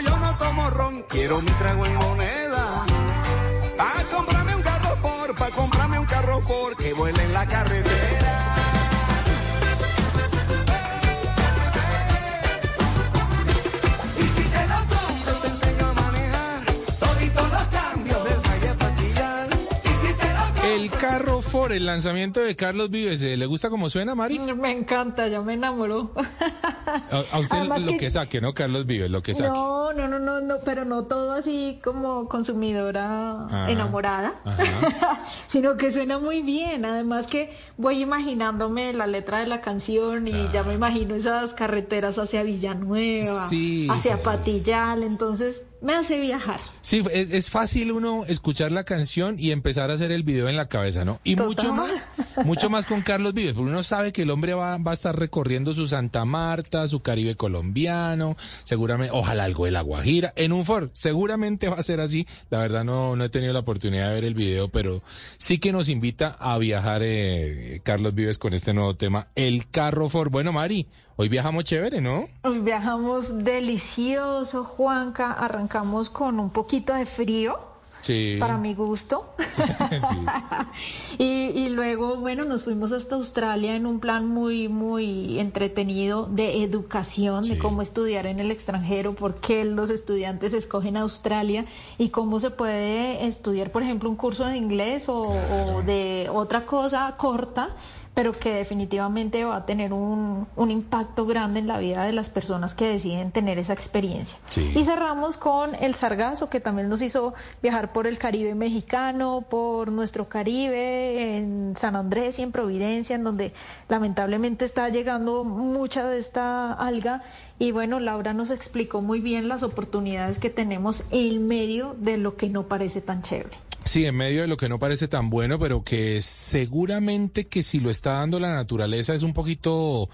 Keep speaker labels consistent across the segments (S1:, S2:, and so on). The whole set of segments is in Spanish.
S1: yo no tomo ron, quiero mi trago en moneda. Pa' comprarme un carro Ford, pa' comprarme un carro Ford que vuele en la carretera.
S2: Ford, el lanzamiento de Carlos Vives, ¿eh? ¿le gusta cómo suena, Mari?
S3: Me encanta, ya me enamoró.
S2: A, a usted
S3: Además
S2: lo
S3: que-
S2: que saque, ¿no? Carlos Vives, lo que saque.
S3: No, no, no, no, no, pero no todo así como consumidora
S2: Ajá,
S3: enamorada,
S2: ajá.
S3: sino que suena muy bien. Además que voy imaginándome la letra de la canción y ya me imagino esas carreteras hacia Villanueva,
S2: Sí,
S3: hacia
S2: sí.
S3: Patillal, entonces me hace viajar.
S2: Sí, es, es fácil uno escuchar la canción y empezar a hacer el video en la cabeza, ¿no? Y
S3: Total.
S2: mucho más, mucho más con Carlos Vives, porque uno sabe que el hombre va, va a estar recorriendo su Santa Marta, su Caribe colombiano, seguramente, ojalá algo de La Guajira, en un Ford, seguramente va a ser así. La verdad no, no he tenido la oportunidad de ver el video, pero sí que nos invita a viajar eh, Carlos Vives con este nuevo tema, el carro Ford. Bueno, Mari, hoy viajamos chévere, ¿no?
S3: Hoy Viajamos delicioso, Juanca. Arrancamos con un poquito de frío,
S2: Sí.
S3: para mi gusto.
S2: sí.
S3: Y, y luego, bueno, nos fuimos hasta Australia en un plan muy, muy entretenido de educación,
S2: Sí.
S3: de cómo estudiar en el extranjero, por qué los estudiantes escogen Australia y cómo se puede estudiar, por ejemplo, un curso de inglés o, o de otra cosa corta pero que definitivamente va a tener un, un impacto grande en la vida de las personas que deciden tener esa experiencia.
S2: Sí.
S3: Y cerramos con el Sargazo, que también nos hizo viajar por el Caribe mexicano, por nuestro Caribe, en San Andrés y en Providencia, en donde lamentablemente está llegando mucha de esta alga. Y bueno, Laura nos explicó muy bien las oportunidades que tenemos en medio de lo que no parece tan chévere.
S2: Sí, en medio de lo que no parece tan bueno, pero que seguramente que si lo está dando la naturaleza es un poquito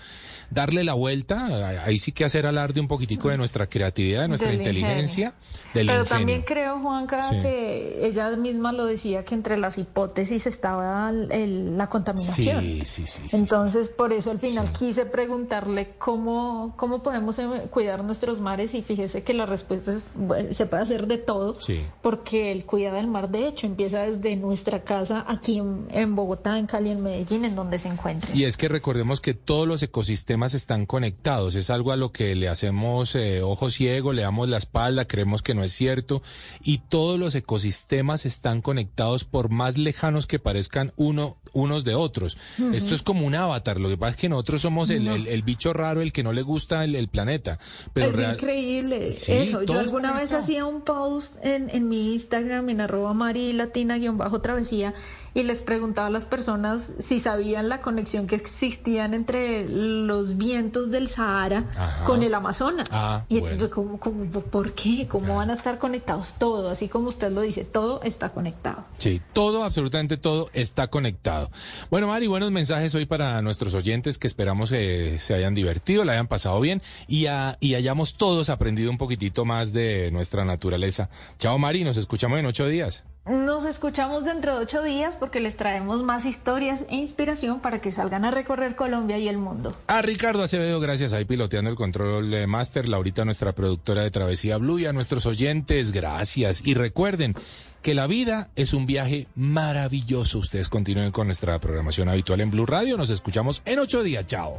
S2: darle la vuelta. Ahí sí que hacer alarde un poquitico de nuestra creatividad, de nuestra
S3: Del
S2: inteligencia, del
S3: Pero
S2: ingenio.
S3: también creo, Juanca,
S2: Sí.
S3: que ella misma lo decía, que entre las hipótesis estaba el- la contaminación.
S2: Sí, sí, sí. sí,
S3: Entonces, por eso al final quise preguntarle cómo, cómo podemos eh, cuidar nuestros mares y fíjese que la respuesta es, bueno, se puede hacer de todo,
S2: Sí.
S3: porque el cuidado del mar, de hecho, empieza desde nuestra casa aquí en, en Bogotá, en Cali, en Medellín, en donde se encuentre.
S2: Y es que recordemos que todos los ecosistemas están conectados. Es algo a lo que le hacemos eh, ojo ciego, le damos la espalda, creemos que no es cierto. Y todos los ecosistemas están conectados por más lejanos que parezcan uno, unos de otros. Esto es como un avatar. Lo que pasa es que nosotros somos el, el- el bicho raro, el que no le gusta el, el planeta. Pero
S3: es
S2: real-
S3: increíble
S2: Sí,
S3: eso. Yo alguna vez hacía un post en, en mi Instagram, en arroba marilatina-travesía, y les preguntaba a las personas si sabían la conexión que existían entre los vientos del Sahara
S2: Ajá.
S3: con el Amazonas.
S2: Ah,
S3: y
S2: bueno.
S3: ¿cómo, cómo, ¿por qué? ¿Cómo van a estar conectados? Todo, así como usted lo dice, todo está conectado.
S2: Sí, todo, absolutamente todo está conectado. Bueno, Mari, buenos mensajes hoy para nuestros oyentes que esperamos que se hayan divertido, la hayan pasado bien y, a- y hayamos todos aprendido un poquitito más de nuestra naturaleza. Chao, Mari, nos escuchamos en ocho días.
S3: Nos escuchamos dentro de ocho días porque les traemos más historias e inspiración para que salgan a recorrer Colombia y el mundo.
S2: A Ricardo Acevedo, gracias ahí piloteando el control de Master, Laurita, nuestra productora de Travesía Blue y a nuestros oyentes, gracias. Y recuerden que la vida es un viaje maravilloso. Ustedes continúen con nuestra programación habitual en Blue Radio. Nos escuchamos en ocho días. Chao.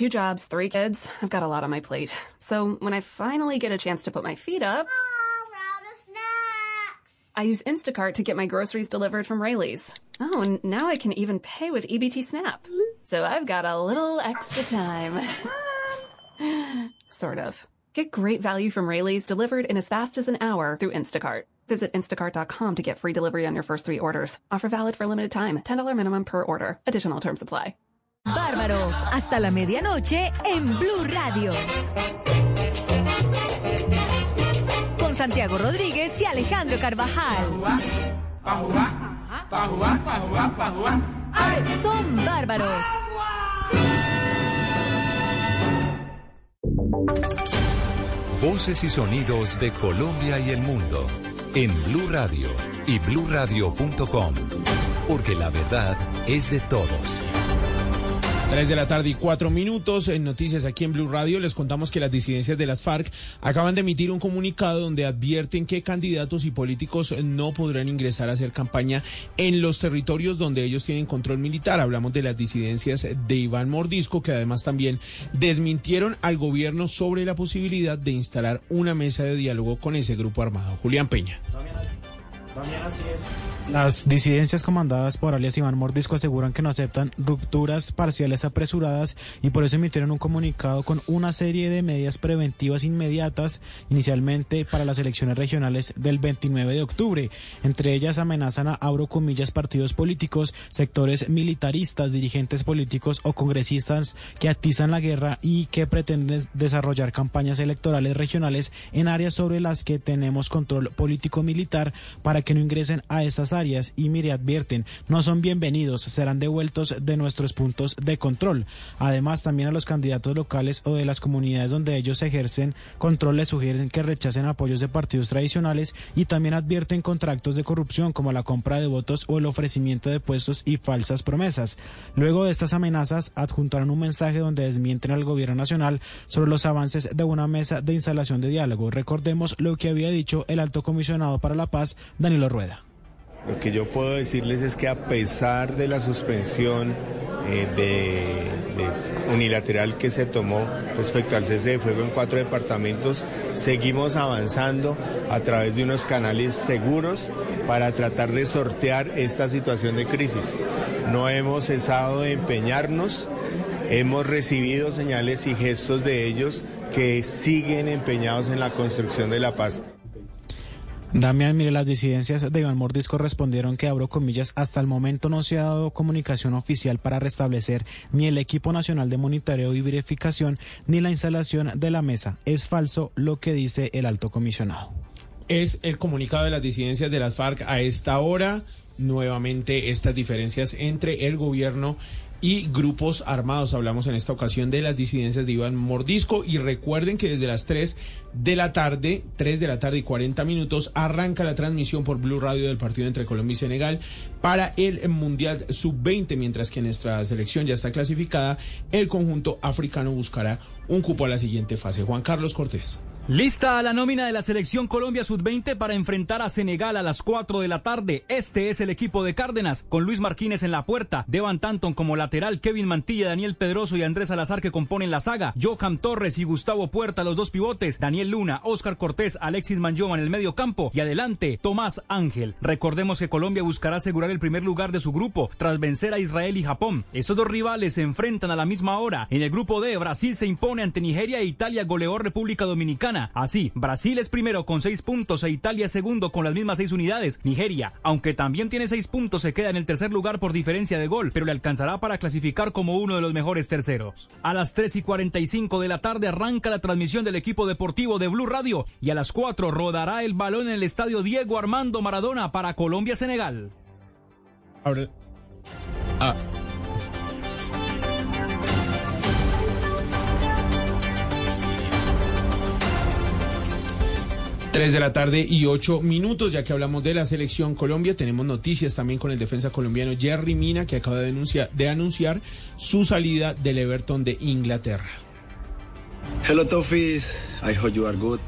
S4: Two jobs, three kids, I've got a lot on my plate. So when I finally get a chance to put my feet up,
S5: Oh, out of snacks.
S4: I use Instacart to get my groceries delivered from Rayleigh's. Oh, and now I can even pay with EBT Snap. So I've got a little extra time. sort of. Get great value from Rayleigh's delivered in as fast as an hour through Instacart. Visit instacart.com to get free delivery on your first three orders. Offer valid for limited time. $10 minimum per order. Additional terms apply.
S6: Bárbaro, hasta la medianoche en Blue Radio. Con Santiago Rodríguez y Alejandro Carvajal. Son bárbaros.
S7: Voces y sonidos de Colombia y el mundo en Blue Radio y bluradio.com, porque la verdad es de todos.
S8: 3 de la tarde y 4 minutos. En noticias aquí en Blue Radio les contamos que las disidencias de las FARC acaban de emitir un comunicado donde advierten que candidatos y políticos no podrán ingresar a hacer campaña en los territorios donde ellos tienen control militar. Hablamos de las disidencias de Iván Mordisco, que además también desmintieron al gobierno sobre la posibilidad de instalar una mesa de diálogo con ese grupo armado. Julián Peña.
S9: También así es. Las disidencias comandadas por alias Iván Mordisco aseguran que no aceptan rupturas parciales apresuradas y por eso emitieron un comunicado con una serie de medidas preventivas inmediatas, inicialmente para las elecciones regionales del 29 de octubre. Entre ellas amenazan a, abro comillas, partidos políticos, sectores militaristas, dirigentes políticos o congresistas que atizan la guerra y que pretenden desarrollar campañas electorales regionales en áreas sobre las que tenemos control político-militar para que no ingresen a esas áreas y mire advierten, no son bienvenidos, serán devueltos de nuestros puntos de control. Además, también a los candidatos locales o de las comunidades donde ellos ejercen control les sugieren que rechacen apoyos de partidos tradicionales y también advierten contratos de corrupción como la compra de votos o el ofrecimiento de puestos y falsas promesas. Luego de estas amenazas, adjuntaron un mensaje donde desmienten al gobierno nacional sobre los avances de una mesa de instalación de diálogo. Recordemos lo que había dicho el alto comisionado para la paz, Danilo Rueda.
S10: Lo que yo puedo decirles es que a pesar de la suspensión eh, unilateral que se tomó respecto al cese de fuego en cuatro departamentos, seguimos avanzando a través de unos canales seguros para tratar de sortear esta situación de crisis. No hemos cesado de empeñarnos, hemos recibido señales y gestos de ellos que siguen empeñados en la construcción de la paz.
S9: Damián, mire, las disidencias de Iván Mordisco respondieron que, abro comillas, hasta el momento no se ha dado comunicación oficial para restablecer ni el equipo nacional de monitoreo y verificación ni la instalación de la mesa. Es falso lo que dice el alto comisionado.
S8: Es el comunicado de las disidencias de las FARC a esta hora. Nuevamente estas diferencias entre el gobierno y grupos armados. Hablamos en esta ocasión de las disidencias de Iván Mordisco y recuerden que desde las 3 de la tarde, 3 de la tarde y 40 minutos, arranca la transmisión por Blue Radio del partido entre Colombia y Senegal para el Mundial Sub-20, mientras que nuestra selección ya está clasificada, el conjunto africano buscará un cupo a la siguiente fase. Juan Carlos Cortés.
S11: Lista la nómina de la selección Colombia Sub-20 para enfrentar a Senegal a las 4 de la tarde. Este es el equipo de Cárdenas, con Luis Marquínez en la puerta, Devan Tanton como lateral, Kevin Mantilla, Daniel Pedroso y Andrés Salazar que componen la saga, Johan Torres y Gustavo Puerta los dos pivotes, Daniel Luna, Oscar Cortés, Alexis Manjoma en el medio campo y adelante Tomás Ángel. Recordemos que Colombia buscará asegurar el primer lugar de su grupo tras vencer a Israel y Japón. Estos dos rivales se enfrentan a la misma hora. En el grupo D, Brasil se impone ante Nigeria e Italia goleó República Dominicana. Así, Brasil es primero con seis puntos e Italia segundo con las mismas seis unidades. Nigeria, aunque también tiene seis puntos, se queda en el tercer lugar por diferencia de gol, pero le alcanzará para clasificar como uno de los mejores terceros. A las 3 y 45 de la tarde arranca la transmisión del equipo deportivo de Blue Radio y a las 4 rodará el balón en el estadio Diego Armando Maradona para Colombia-Senegal.
S2: Ah, 3 de la tarde y 8 minutos, ya que hablamos de la selección Colombia, tenemos noticias también con el defensa colombiano Jerry Mina, que acaba de, denunciar, de anunciar su salida del Everton de Inglaterra.
S12: Hello Toffees, I hope you are good.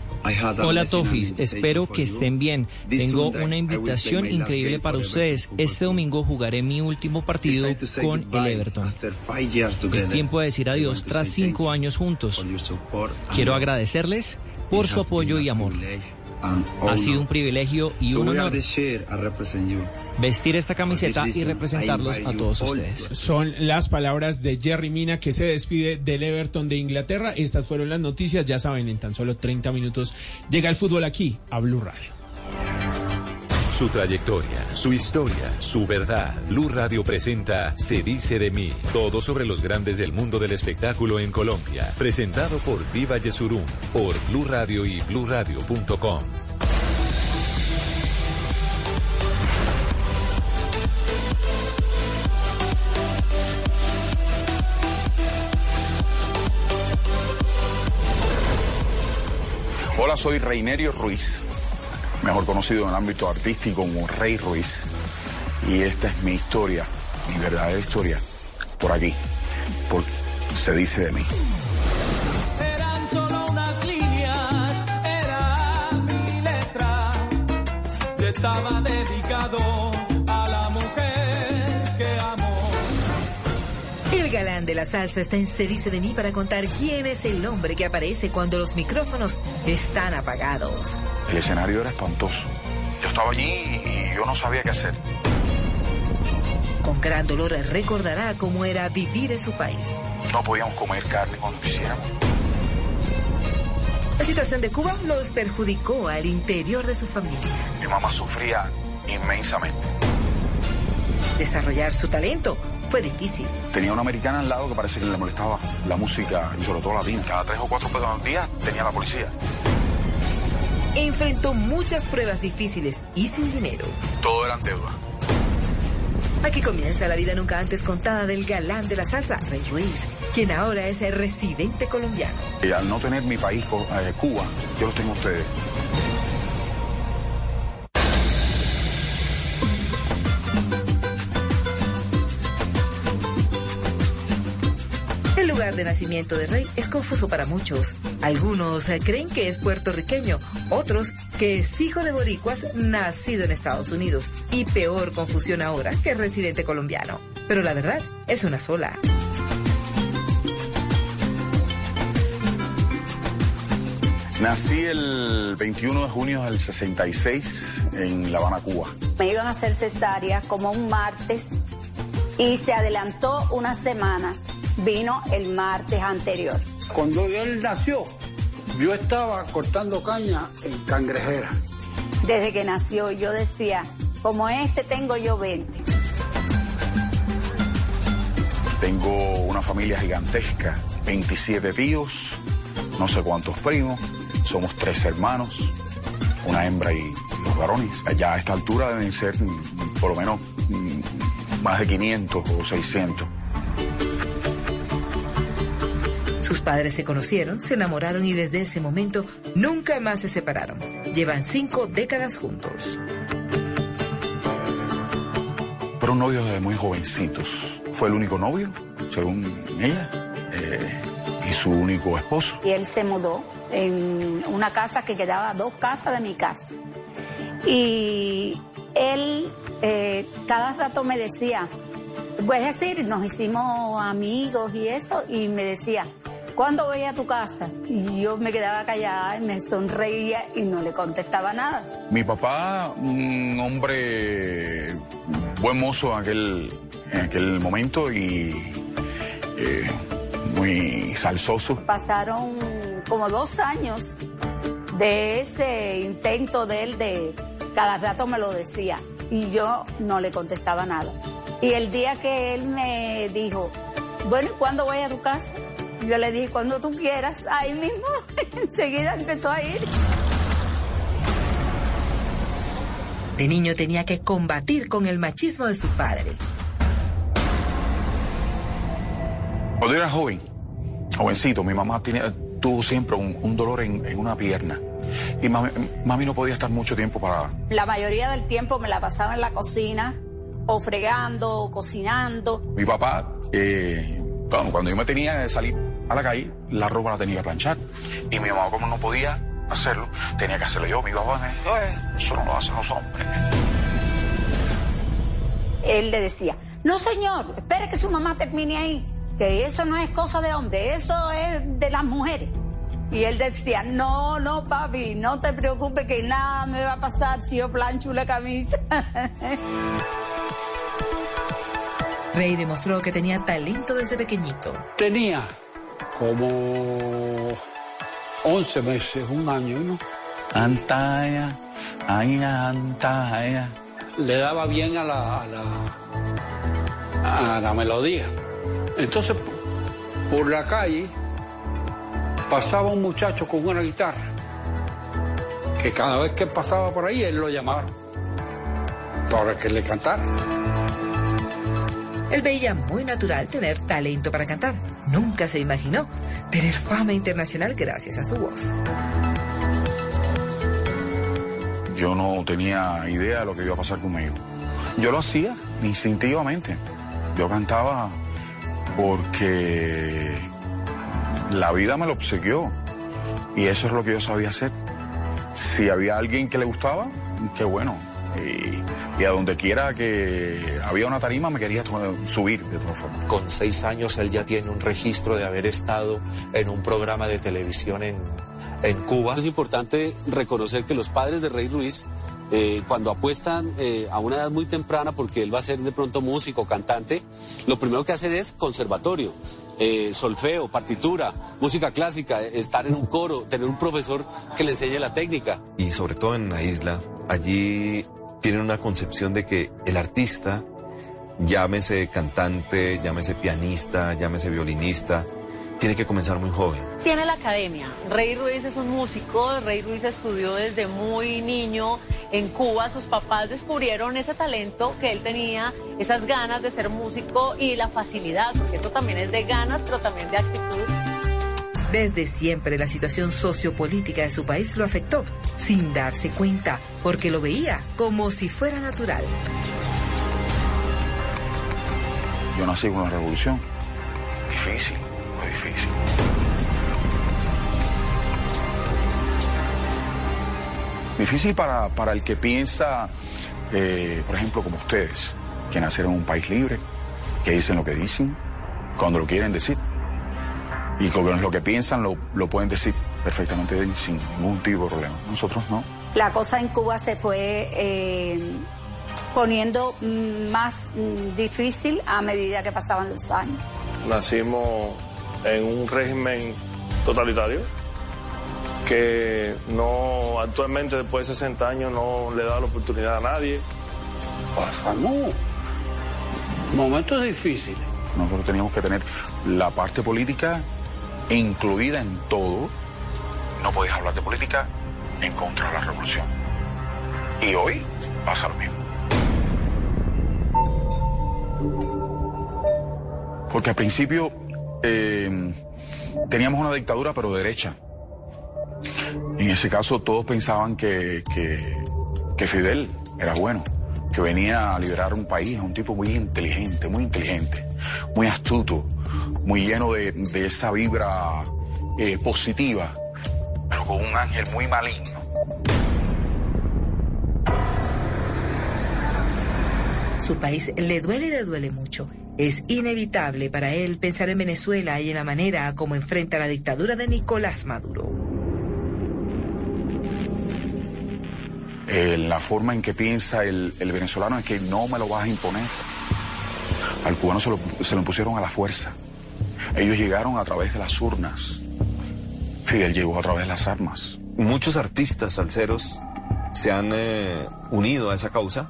S13: Hola Tofis, espero que estén bien. Tengo una invitación increíble para ustedes. Este domingo jugaré mi último partido con el Everton. Es tiempo de decir adiós tras cinco años juntos. Quiero agradecerles por su apoyo y amor. Ha sido un privilegio y un honor vestir esta camiseta y representarlos a todos ustedes.
S2: Son las palabras de Jerry Mina que se despide del Everton de Inglaterra. Estas fueron las noticias. Ya saben, en tan solo 30 minutos llega el fútbol aquí a Blue Radio.
S7: Su trayectoria, su historia, su verdad. Blue Radio presenta Se dice de mí. Todo sobre los grandes del mundo del espectáculo en Colombia. Presentado por Diva Yesurum, por Blue Radio y BlueRadio.com.
S14: Hola, soy Reinerio Ruiz mejor conocido en el ámbito artístico como Rey Ruiz. Y esta es mi historia, mi verdadera historia, por aquí, porque se dice de mí.
S15: Eran solo
S16: de la salsa está en Se dice de mí para contar quién es el hombre que aparece cuando los micrófonos están apagados.
S14: El escenario era espantoso. Yo estaba allí y yo no sabía qué hacer.
S16: Con gran dolor recordará cómo era vivir en su país.
S14: No podíamos comer carne cuando quisiéramos.
S16: La situación de Cuba los perjudicó al interior de su familia.
S14: Mi mamá sufría inmensamente.
S16: Desarrollar su talento fue difícil.
S14: Tenía una americana al lado que parece que le molestaba la música y sobre todo latina. Cada tres o cuatro pesos al día tenía la policía.
S16: Enfrentó muchas pruebas difíciles y sin dinero.
S14: Todo eran deudas.
S16: Aquí comienza la vida nunca antes contada del galán de la salsa, Rey Ruiz, quien ahora es el residente colombiano.
S14: Y al no tener mi país, eh, Cuba, yo los tengo a ustedes.
S16: Lugar de nacimiento de Rey es confuso para muchos. Algunos eh, creen que es puertorriqueño, otros que es hijo de boricuas nacido en Estados Unidos y peor confusión ahora que es residente colombiano. Pero la verdad es una sola.
S14: Nací el 21 de junio del 66 en La Habana, Cuba.
S17: Me iban a hacer cesárea como un martes y se adelantó una semana. Vino el martes anterior.
S18: Cuando él nació, yo estaba cortando caña en cangrejera.
S17: Desde que nació yo decía, como este tengo yo 20.
S14: Tengo una familia gigantesca, 27 tíos, no sé cuántos primos, somos tres hermanos, una hembra y los varones. Ya a esta altura deben ser mm, por lo menos mm, más de 500 o 600.
S16: Sus padres se conocieron, se enamoraron y desde ese momento nunca más se separaron. Llevan cinco décadas juntos.
S14: Fueron novios desde muy jovencitos. Fue el único novio, según ella, eh, y su único esposo.
S17: Y él se mudó en una casa que quedaba a dos casas de mi casa. Y él eh, cada rato me decía, pues es decir, nos hicimos amigos y eso, y me decía, ¿cuándo voy a tu casa? Y yo me quedaba callada y me sonreía y no le contestaba nada.
S14: Mi papá, un hombre buen mozo en aquel, en aquel momento y eh, muy salsoso.
S17: Pasaron como dos años de ese intento de él de cada rato me lo decía y yo no le contestaba nada. Y el día que él me dijo, bueno, ¿y cuándo voy a tu casa? Yo le dije, cuando tú quieras, ahí mismo, enseguida empezó a ir.
S16: De niño tenía que combatir con el machismo de su padre.
S14: Cuando yo era joven, jovencito, mi mamá tenía, tuvo siempre un, un dolor en, en, una pierna. Y mami, mami, no podía estar mucho tiempo para...
S17: La mayoría del tiempo me la pasaba en la cocina, o fregando, o cocinando.
S14: Mi papá, eh, cuando, cuando yo me tenía que salir a la calle, la ropa la tenía que planchar. Y mi mamá, como no podía hacerlo, tenía que hacerlo yo. Mi papá me dijo, eso no lo hacen los hombres.
S17: Él le decía, no señor, espere que su mamá termine ahí, que eso no es cosa de hombre, eso es de las mujeres. Y él decía, no, no, papi, no te preocupes que nada me va a pasar si yo plancho la camisa.
S16: Rey demostró que tenía talento desde pequeñito.
S18: Tenía como 11 meses, un año, ¿no?
S14: Antaya, ay, antaya.
S18: Le daba bien a la, a la, a la melodía. Entonces, por la calle pasaba un muchacho con una guitarra, que cada vez que pasaba por ahí él lo llamaba para que le cantara.
S16: Él veía muy natural tener talento para cantar. Nunca se imaginó tener fama internacional gracias a su voz.
S14: yo no tenía idea de lo que iba a pasar conmigo. Yo lo hacía instintivamente. Yo cantaba porque la vida me lo obsequió y eso es lo que yo sabía hacer. Si había alguien que le gustaba, qué bueno. Y, y a donde quiera que había una tarima me quería to- subir de todas formas.
S19: Con seis años él ya tiene un registro de haber estado en un programa de televisión en, en Cuba.
S20: Es importante reconocer que los padres de Rey Ruiz, eh, cuando apuestan eh, a una edad muy temprana, porque él va a ser de pronto músico, cantante, lo primero que hacen es conservatorio, eh, solfeo, partitura, música clásica, estar en un coro, tener un profesor que le enseñe la técnica.
S21: y sobre todo en la isla, allí tienen una concepción de que el artista, llámese cantante, llámese pianista, llámese violinista, tiene que comenzar muy joven.
S22: Tiene la academia. Rey Ruiz es un músico. Rey Ruiz estudió desde muy niño en Cuba. Sus papás descubrieron ese talento que él tenía, esas ganas de ser músico y la facilidad, porque eso también es de ganas, pero también de actitud.
S16: Desde siempre la situación sociopolítica de su país lo afectó, sin darse cuenta, porque lo veía como si fuera natural.
S14: Yo nací con una revolución. Difícil, muy difícil. Difícil para, para el que piensa, eh, por ejemplo, como ustedes, que nacieron en un país libre, que dicen lo que dicen, cuando lo quieren decir. Y con lo que piensan lo, lo pueden decir perfectamente sin ningún tipo de problema. Nosotros no.
S17: La cosa en Cuba se fue eh, poniendo más mm, difícil a medida que pasaban los años.
S23: Nacimos en un régimen totalitario que no actualmente después de 60 años no le da la oportunidad a nadie.
S18: Pasamos momentos difíciles.
S14: Nosotros teníamos que tener la parte política incluida en todo. No podías hablar de política en contra de la revolución. Y hoy pasa lo mismo. Porque al principio eh, teníamos una dictadura pero derecha. En ese caso todos pensaban que, que, que Fidel era bueno, que venía a liberar un país, un tipo muy inteligente, muy inteligente, muy astuto, muy lleno de, de esa vibra eh, positiva, pero con un ángel muy maligno.
S16: Su país le duele y le duele mucho. Es inevitable para él pensar en Venezuela y en la manera como enfrenta la dictadura de Nicolás Maduro.
S14: Eh, la forma en que piensa el, el venezolano es que no me lo vas a imponer. Al cubano se lo, se lo impusieron a la fuerza. Ellos llegaron a través de las urnas. Fidel llegó a través de las armas.
S21: Muchos artistas salseros se han eh, unido a esa causa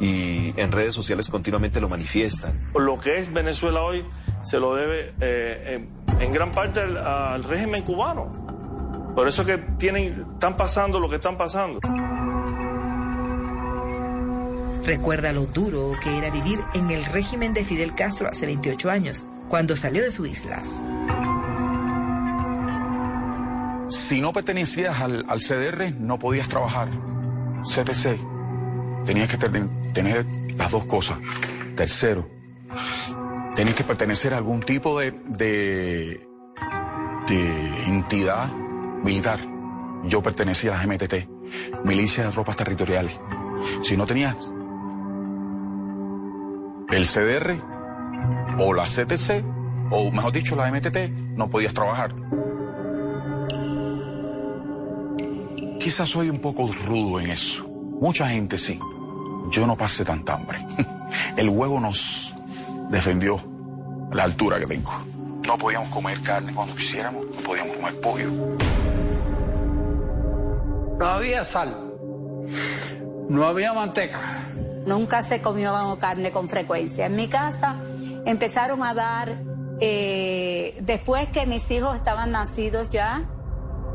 S21: y en redes sociales continuamente lo manifiestan.
S23: Lo que es Venezuela hoy se lo debe eh, en, en gran parte al, al régimen cubano. Por eso que tienen, están pasando lo que están pasando.
S16: Recuerda lo duro que era vivir en el régimen de Fidel Castro hace 28 años, cuando salió de su isla.
S14: Si no pertenecías al, CDR, no podías trabajar. CTC. Tenías que ten- tener las dos cosas. Tercero, tenías que pertenecer a algún tipo de, entidad militar. Yo pertenecía a la MTT, Milicia de Tropas Territoriales. Si no tenías el CDR o la CTC, o mejor dicho, la MTT, no podías trabajar. Quizás soy un poco rudo en eso. Mucha gente sí. Yo no pasé tanta hambre. El huevo nos defendió a la altura que tengo. No podíamos comer carne cuando quisiéramos, no podíamos comer pollo.
S18: No había sal. No había manteca.
S17: Nunca se comió carne con frecuencia. En mi casa empezaron a dar, eh, después que mis hijos estaban nacidos ya,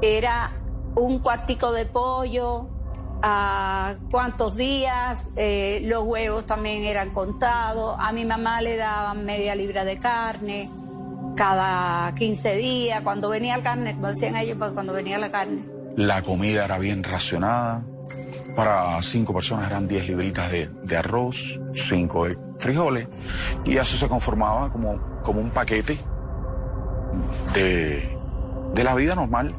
S17: era un cuartico de pollo, a cuántos días, eh, los huevos también eran contados, a mi mamá le daban media libra de carne cada 15 días, cuando venía la carne, como decían ellos, pues cuando venía la carne.
S14: La comida era bien racionada. Para cinco personas eran 10 libritas de, de arroz, 5 de frijoles, y eso se conformaba como, como un paquete de, de la vida normal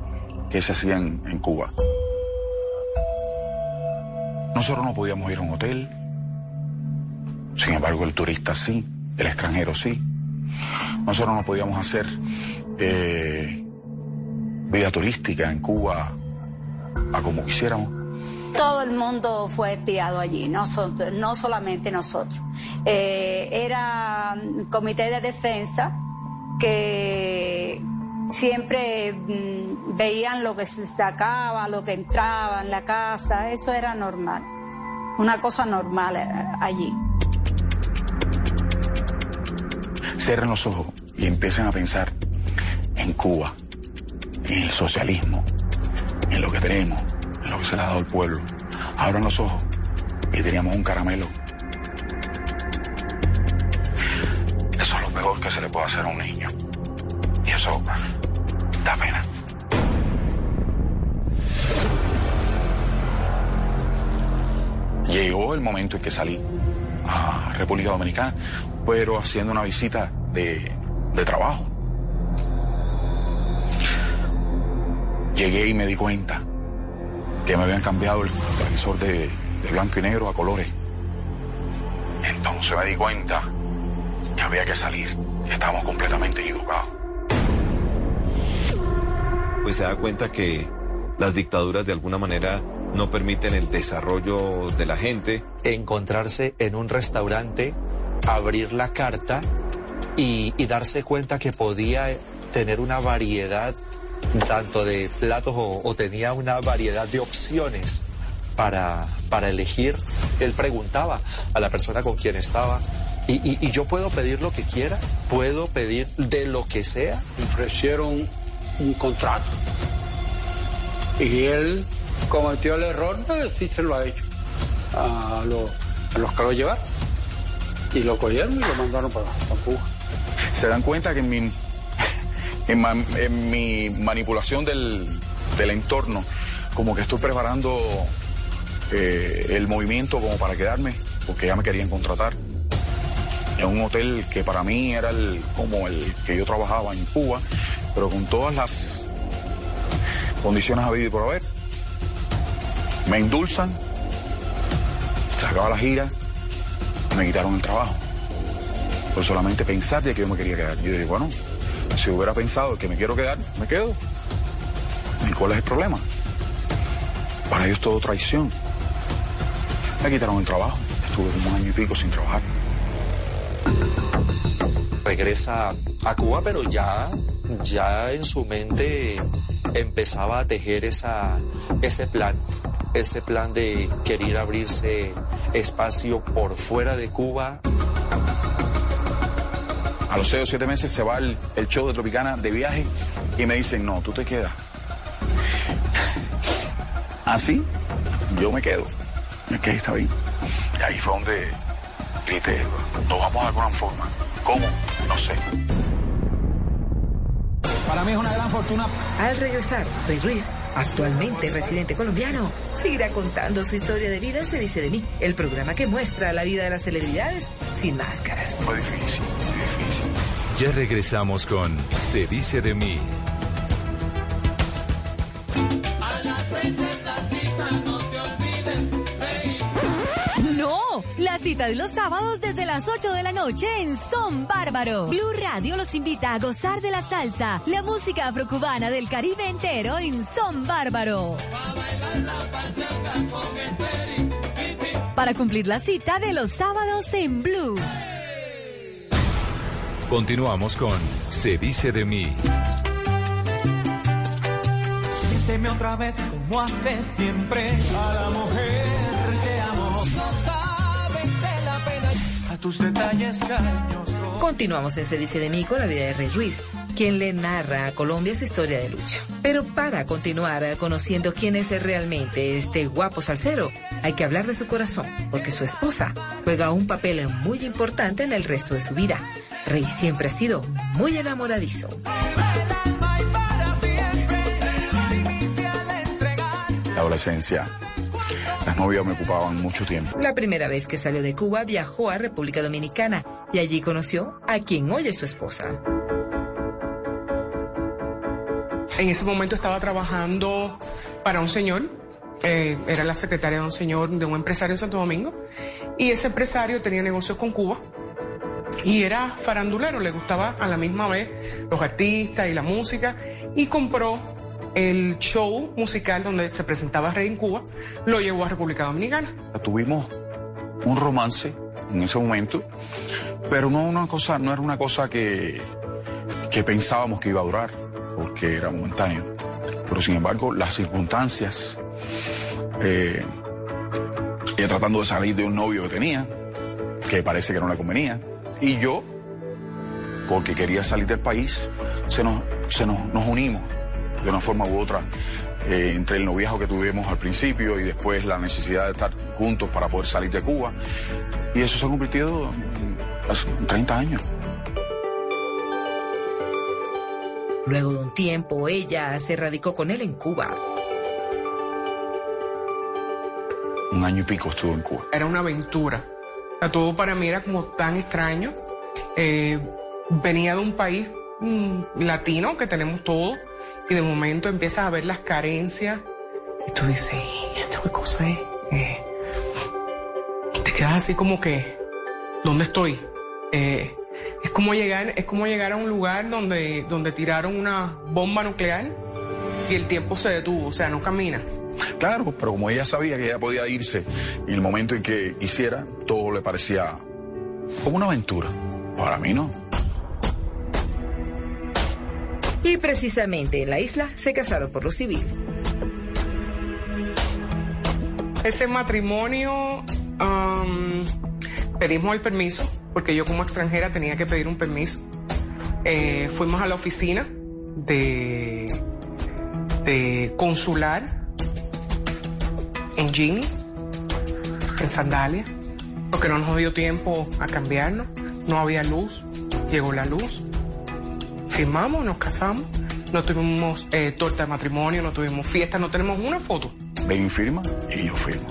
S14: que se hacía en, en Cuba. Nosotros no podíamos ir a un hotel, sin embargo el turista sí, el extranjero sí. Nosotros no podíamos hacer eh, vida turística en Cuba a como quisiéramos.
S17: Todo el mundo fue espiado allí, no, no solamente nosotros. Eh, era un comité de defensa que siempre mm, veían lo que se sacaba, lo que entraba en la casa, eso era normal, una cosa normal eh, allí.
S14: Cierren los ojos y empiecen a pensar en Cuba, en el socialismo, en lo que tenemos, en lo que se le ha dado al pueblo. Abran los ojos y teníamos un caramelo. Eso es lo mejor que se le puede hacer a un niño. Y eso da pena. Llegó el momento en que salí a República Dominicana, pero haciendo una visita de, de trabajo. Llegué y me di cuenta que me habían cambiado el televisor de, de blanco y negro a colores. Entonces me di cuenta que había que salir, que estábamos completamente equivocados.
S21: Pues se da cuenta que las dictaduras de alguna manera no permiten el desarrollo de la gente.
S19: Encontrarse en un restaurante, abrir la carta y, y darse cuenta que podía tener una variedad tanto de platos o, o tenía una variedad de opciones para, para elegir. Él preguntaba a la persona con quien estaba, ¿y, y, y yo puedo pedir lo que quiera? ¿Puedo pedir de lo que sea?
S18: Me ofrecieron un contrato. Y él cometió el error de decírselo a ellos, a, lo- a los que lo llevaron. Y lo cogieron y lo mandaron para, para Cuba.
S14: Se dan cuenta que en mi, en mi manipulación del, del entorno, como que estoy preparando eh, el movimiento como para quedarme, porque ya me querían contratar. En un hotel que para mí era el, como el que yo trabajaba en Cuba, pero con todas las condiciones habidas y por haber. Me indulzan, se acaba la gira, me quitaron el trabajo por solamente pensar de que yo me quería quedar. Yo dije, bueno, si hubiera pensado que me quiero quedar, me quedo. ¿Y cuál es el problema? Para ellos todo traición. Me quitaron el trabajo. Estuve un año y pico sin trabajar.
S19: regresa a Cuba, pero ya, ya en su mente empezaba a tejer esa, ese plan, ese plan de querer abrirse espacio por fuera de Cuba.
S14: A los seis o siete meses se va el, el show de Tropicana de viaje y me dicen, no, tú te quedas. Así, yo me quedo. Me quedé, está bien. Y ahí fue donde grité, nos vamos de alguna forma. ¿Cómo? No sé.
S16: Para mí es una gran fortuna. Al regresar, Rey Ruiz, actualmente residente colombiano, seguirá contando su historia de vida Se dice de mí, el programa que muestra la vida de las celebridades sin máscaras.
S14: Fue difícil,
S7: Ya regresamos con Se dice de mí.
S15: A las seis es la cita, no te olvides.
S6: No, la cita de los sábados desde las 8 de la noche en Son Bárbaro. Blue Radio los invita a gozar de la salsa, la música afrocubana del Caribe entero en Son Bárbaro. Para cumplir la cita de los sábados en Blue.
S7: Continuamos con Se dice de mí.
S15: Otra vez como hace siempre a la mujer que amo. No sabes de la pena a tus detalles cariñosos.
S16: Continuamos en Se dice de mí con la vida de Rey Ruiz, quien le narra a Colombia su historia de lucha. Pero para continuar conociendo quién es realmente este guapo salsero, hay que hablar de su corazón, porque su esposa juega un papel muy importante en el resto de su vida. Rey siempre ha sido muy enamoradizo.
S14: La adolescencia Las novias me ocupaban mucho tiempo.
S16: La primera vez que salió de Cuba viajó a República Dominicana y allí conoció a quien hoy es su esposa.
S24: En ese momento estaba trabajando para un señor, eh, era la secretaria de un señor, de un empresario en Santo Domingo, y ese empresario tenía negocios con Cuba y era farandulero, le gustaba a la misma vez los artistas y la música, y compró el show musical donde se presentaba Rey en Cuba, lo llevó a República Dominicana.
S14: Tuvimos un romance en ese momento, pero no, una cosa, no era una cosa que, que pensábamos que iba a durar, porque era momentáneo. Pero sin embargo, las circunstancias, eh, tratando de salir de un novio que tenía, que parece que no le convenía, y yo, porque quería salir del país, se nos, se nos, nos unimos de una forma u otra eh, entre el noviazgo que tuvimos al principio y después la necesidad de estar juntos para poder salir de Cuba. Y eso se ha convertido en hace 30 años.
S16: Luego de un tiempo, ella se radicó con él en Cuba.
S14: Un año y pico estuvo en Cuba.
S24: Era una aventura. Sea, todo para mí era como tan extraño. Eh, venía de un país mm, latino que tenemos todo y de momento empiezas a ver las carencias y tú dices, "¿Y ¿esto qué cosa es? Eh, te quedas así como que, ¿dónde estoy? Eh, es como llegar, es como llegar a un lugar donde, donde tiraron una bomba nuclear y el tiempo se detuvo, o sea, no camina.
S14: Claro, pero como ella sabía que ella podía irse en el momento en que quisiera, todo le parecía como una aventura. Para mí no.
S16: Y precisamente en la isla se casaron por lo civil.
S24: Ese matrimonio, pedimos el permiso, porque yo como extranjera tenía que pedir un permiso. Eh, fuimos a la oficina de, de consular en jean, en sandalia, porque no nos dio tiempo a cambiarnos, no había luz, llegó la luz, firmamos, nos casamos, no tuvimos eh, torta de matrimonio, no tuvimos fiesta, no tenemos una foto.
S14: Ven y firma y yo firmo.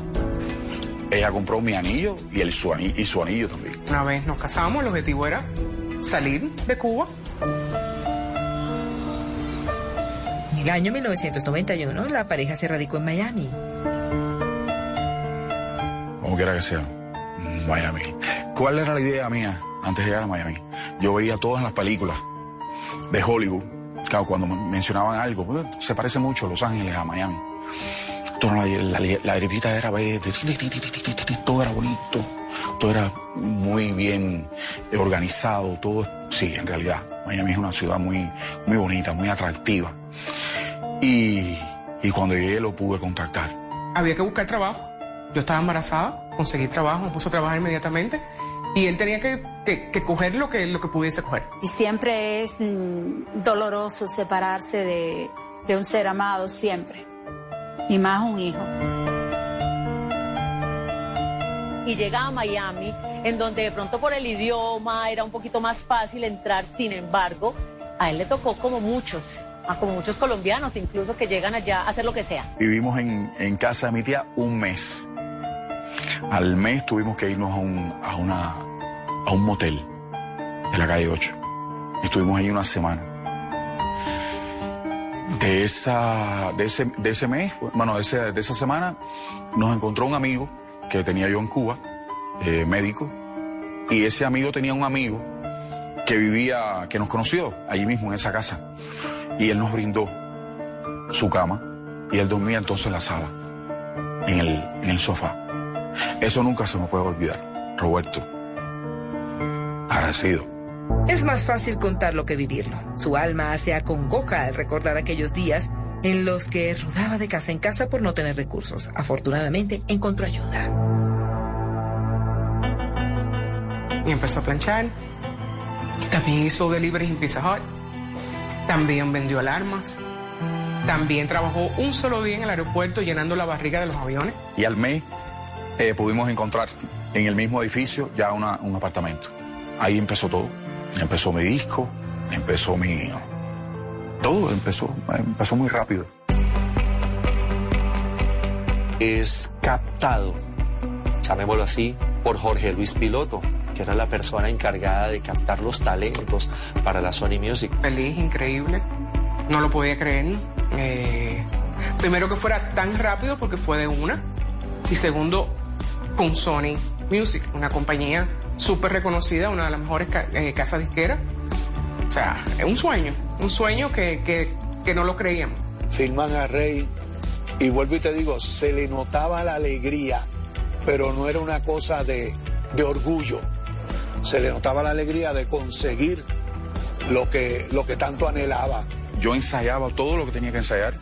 S14: Ella compró mi anillo y, el, su, anillo, y su anillo también.
S24: Una vez nos casamos, el objetivo era salir de Cuba.
S16: En el año 1991, la pareja se radicó en Miami.
S14: Como quiera que sea, Miami. ¿Cuál era la idea mía antes de llegar a Miami? Yo veía todas las películas de Hollywood. Claro, cuando mencionaban algo, pues, se parece mucho Los Ángeles a Miami. La, era verde, todo era bonito, todo era muy bien organizado, todo, sí, en realidad, Miami es una ciudad muy, muy bonita, muy atractiva. Y, y cuando llegué lo pude contactar.
S24: Había que buscar trabajo. Yo estaba embarazada, conseguí trabajo, me puse a trabajar inmediatamente y él tenía que, que, que coger lo que, lo que pudiese coger.
S17: Y siempre es mm, doloroso separarse de, de un ser amado, siempre. Y más un hijo.
S22: y llega a Miami, en donde de pronto por el idioma era un poquito más fácil entrar, sin embargo, a él le tocó como muchos, a como muchos colombianos incluso que llegan allá a hacer lo que sea.
S14: Vivimos en, en casa de mi tía un mes. Al mes tuvimos que irnos a un, a una, a un motel de la calle 8. Estuvimos ahí una semana. De, esa, de, ese, de ese mes, bueno, de, de esa semana, nos encontró un amigo que tenía yo en Cuba, eh, médico, y ese amigo tenía un amigo que vivía, que nos conoció allí mismo en esa casa, y él nos brindó su cama, y él dormía entonces en la sala, en el, en el sofá. Eso nunca se me puede olvidar, Roberto. Agradecido.
S16: Es más fácil contarlo que vivirlo. Su alma se acongoja al recordar aquellos días en los que rodaba de casa en casa por no tener recursos. Afortunadamente encontró ayuda.
S24: Y empezó a planchar. También hizo deliveries en Pizza Hut. También vendió alarmas. También trabajó un solo día en el aeropuerto llenando la barriga de los aviones.
S14: Y al mes eh, pudimos encontrar en el mismo edificio ya una- un apartamento. Ahí empezó todo. Empezó mi disco, empezó mi... Todo empezó, empezó muy rápido.
S19: es captado, llamémoslo así, por Jorge Luis Piloto, que era la persona encargada de captar los talentos para la Sony Music.
S24: Feliz, increíble, no lo podía creer. Eh, primero que fuera tan rápido porque fue de una y segundo con Sony Music, una compañía súper reconocida, una de las mejores ca eh, casas disqueras. O sea, es un sueño, un sueño que, que, que no lo creíamos.
S25: Filman a Rey y vuelvo y te digo, se le notaba la alegría, pero no era una cosa de, de orgullo. Se le notaba la alegría de conseguir lo que, lo que tanto anhelaba.
S14: Yo ensayaba todo lo que tenía que ensayar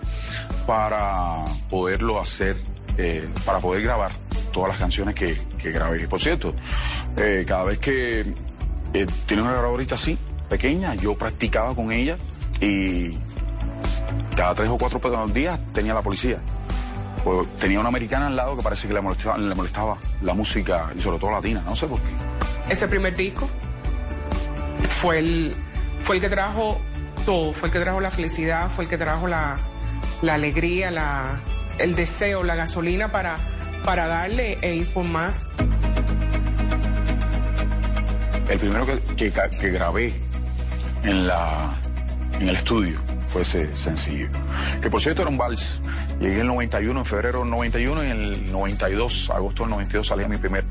S14: para poderlo hacer, eh, para poder grabar todas las canciones que, que grabé. Por cierto, eh, cada vez que eh, tenía una grabadorita así, pequeña, yo practicaba con ella y cada tres o cuatro días tenía la policía. Pues tenía una americana al lado que parece que le molestaba, le molestaba la música, y sobre todo latina, no sé por qué.
S24: Ese primer disco fue el, fue el que trajo todo, fue el que trajo la felicidad, fue el que trajo la, la alegría, la, el deseo, la gasolina para, para darle e ir por más.
S14: El primero que, que, que grabé en, la, en el estudio fue ese sencillo. Que por cierto era un vals. Llegué en el 91, en febrero del 91 y en el 92, agosto del 92 salía mi primer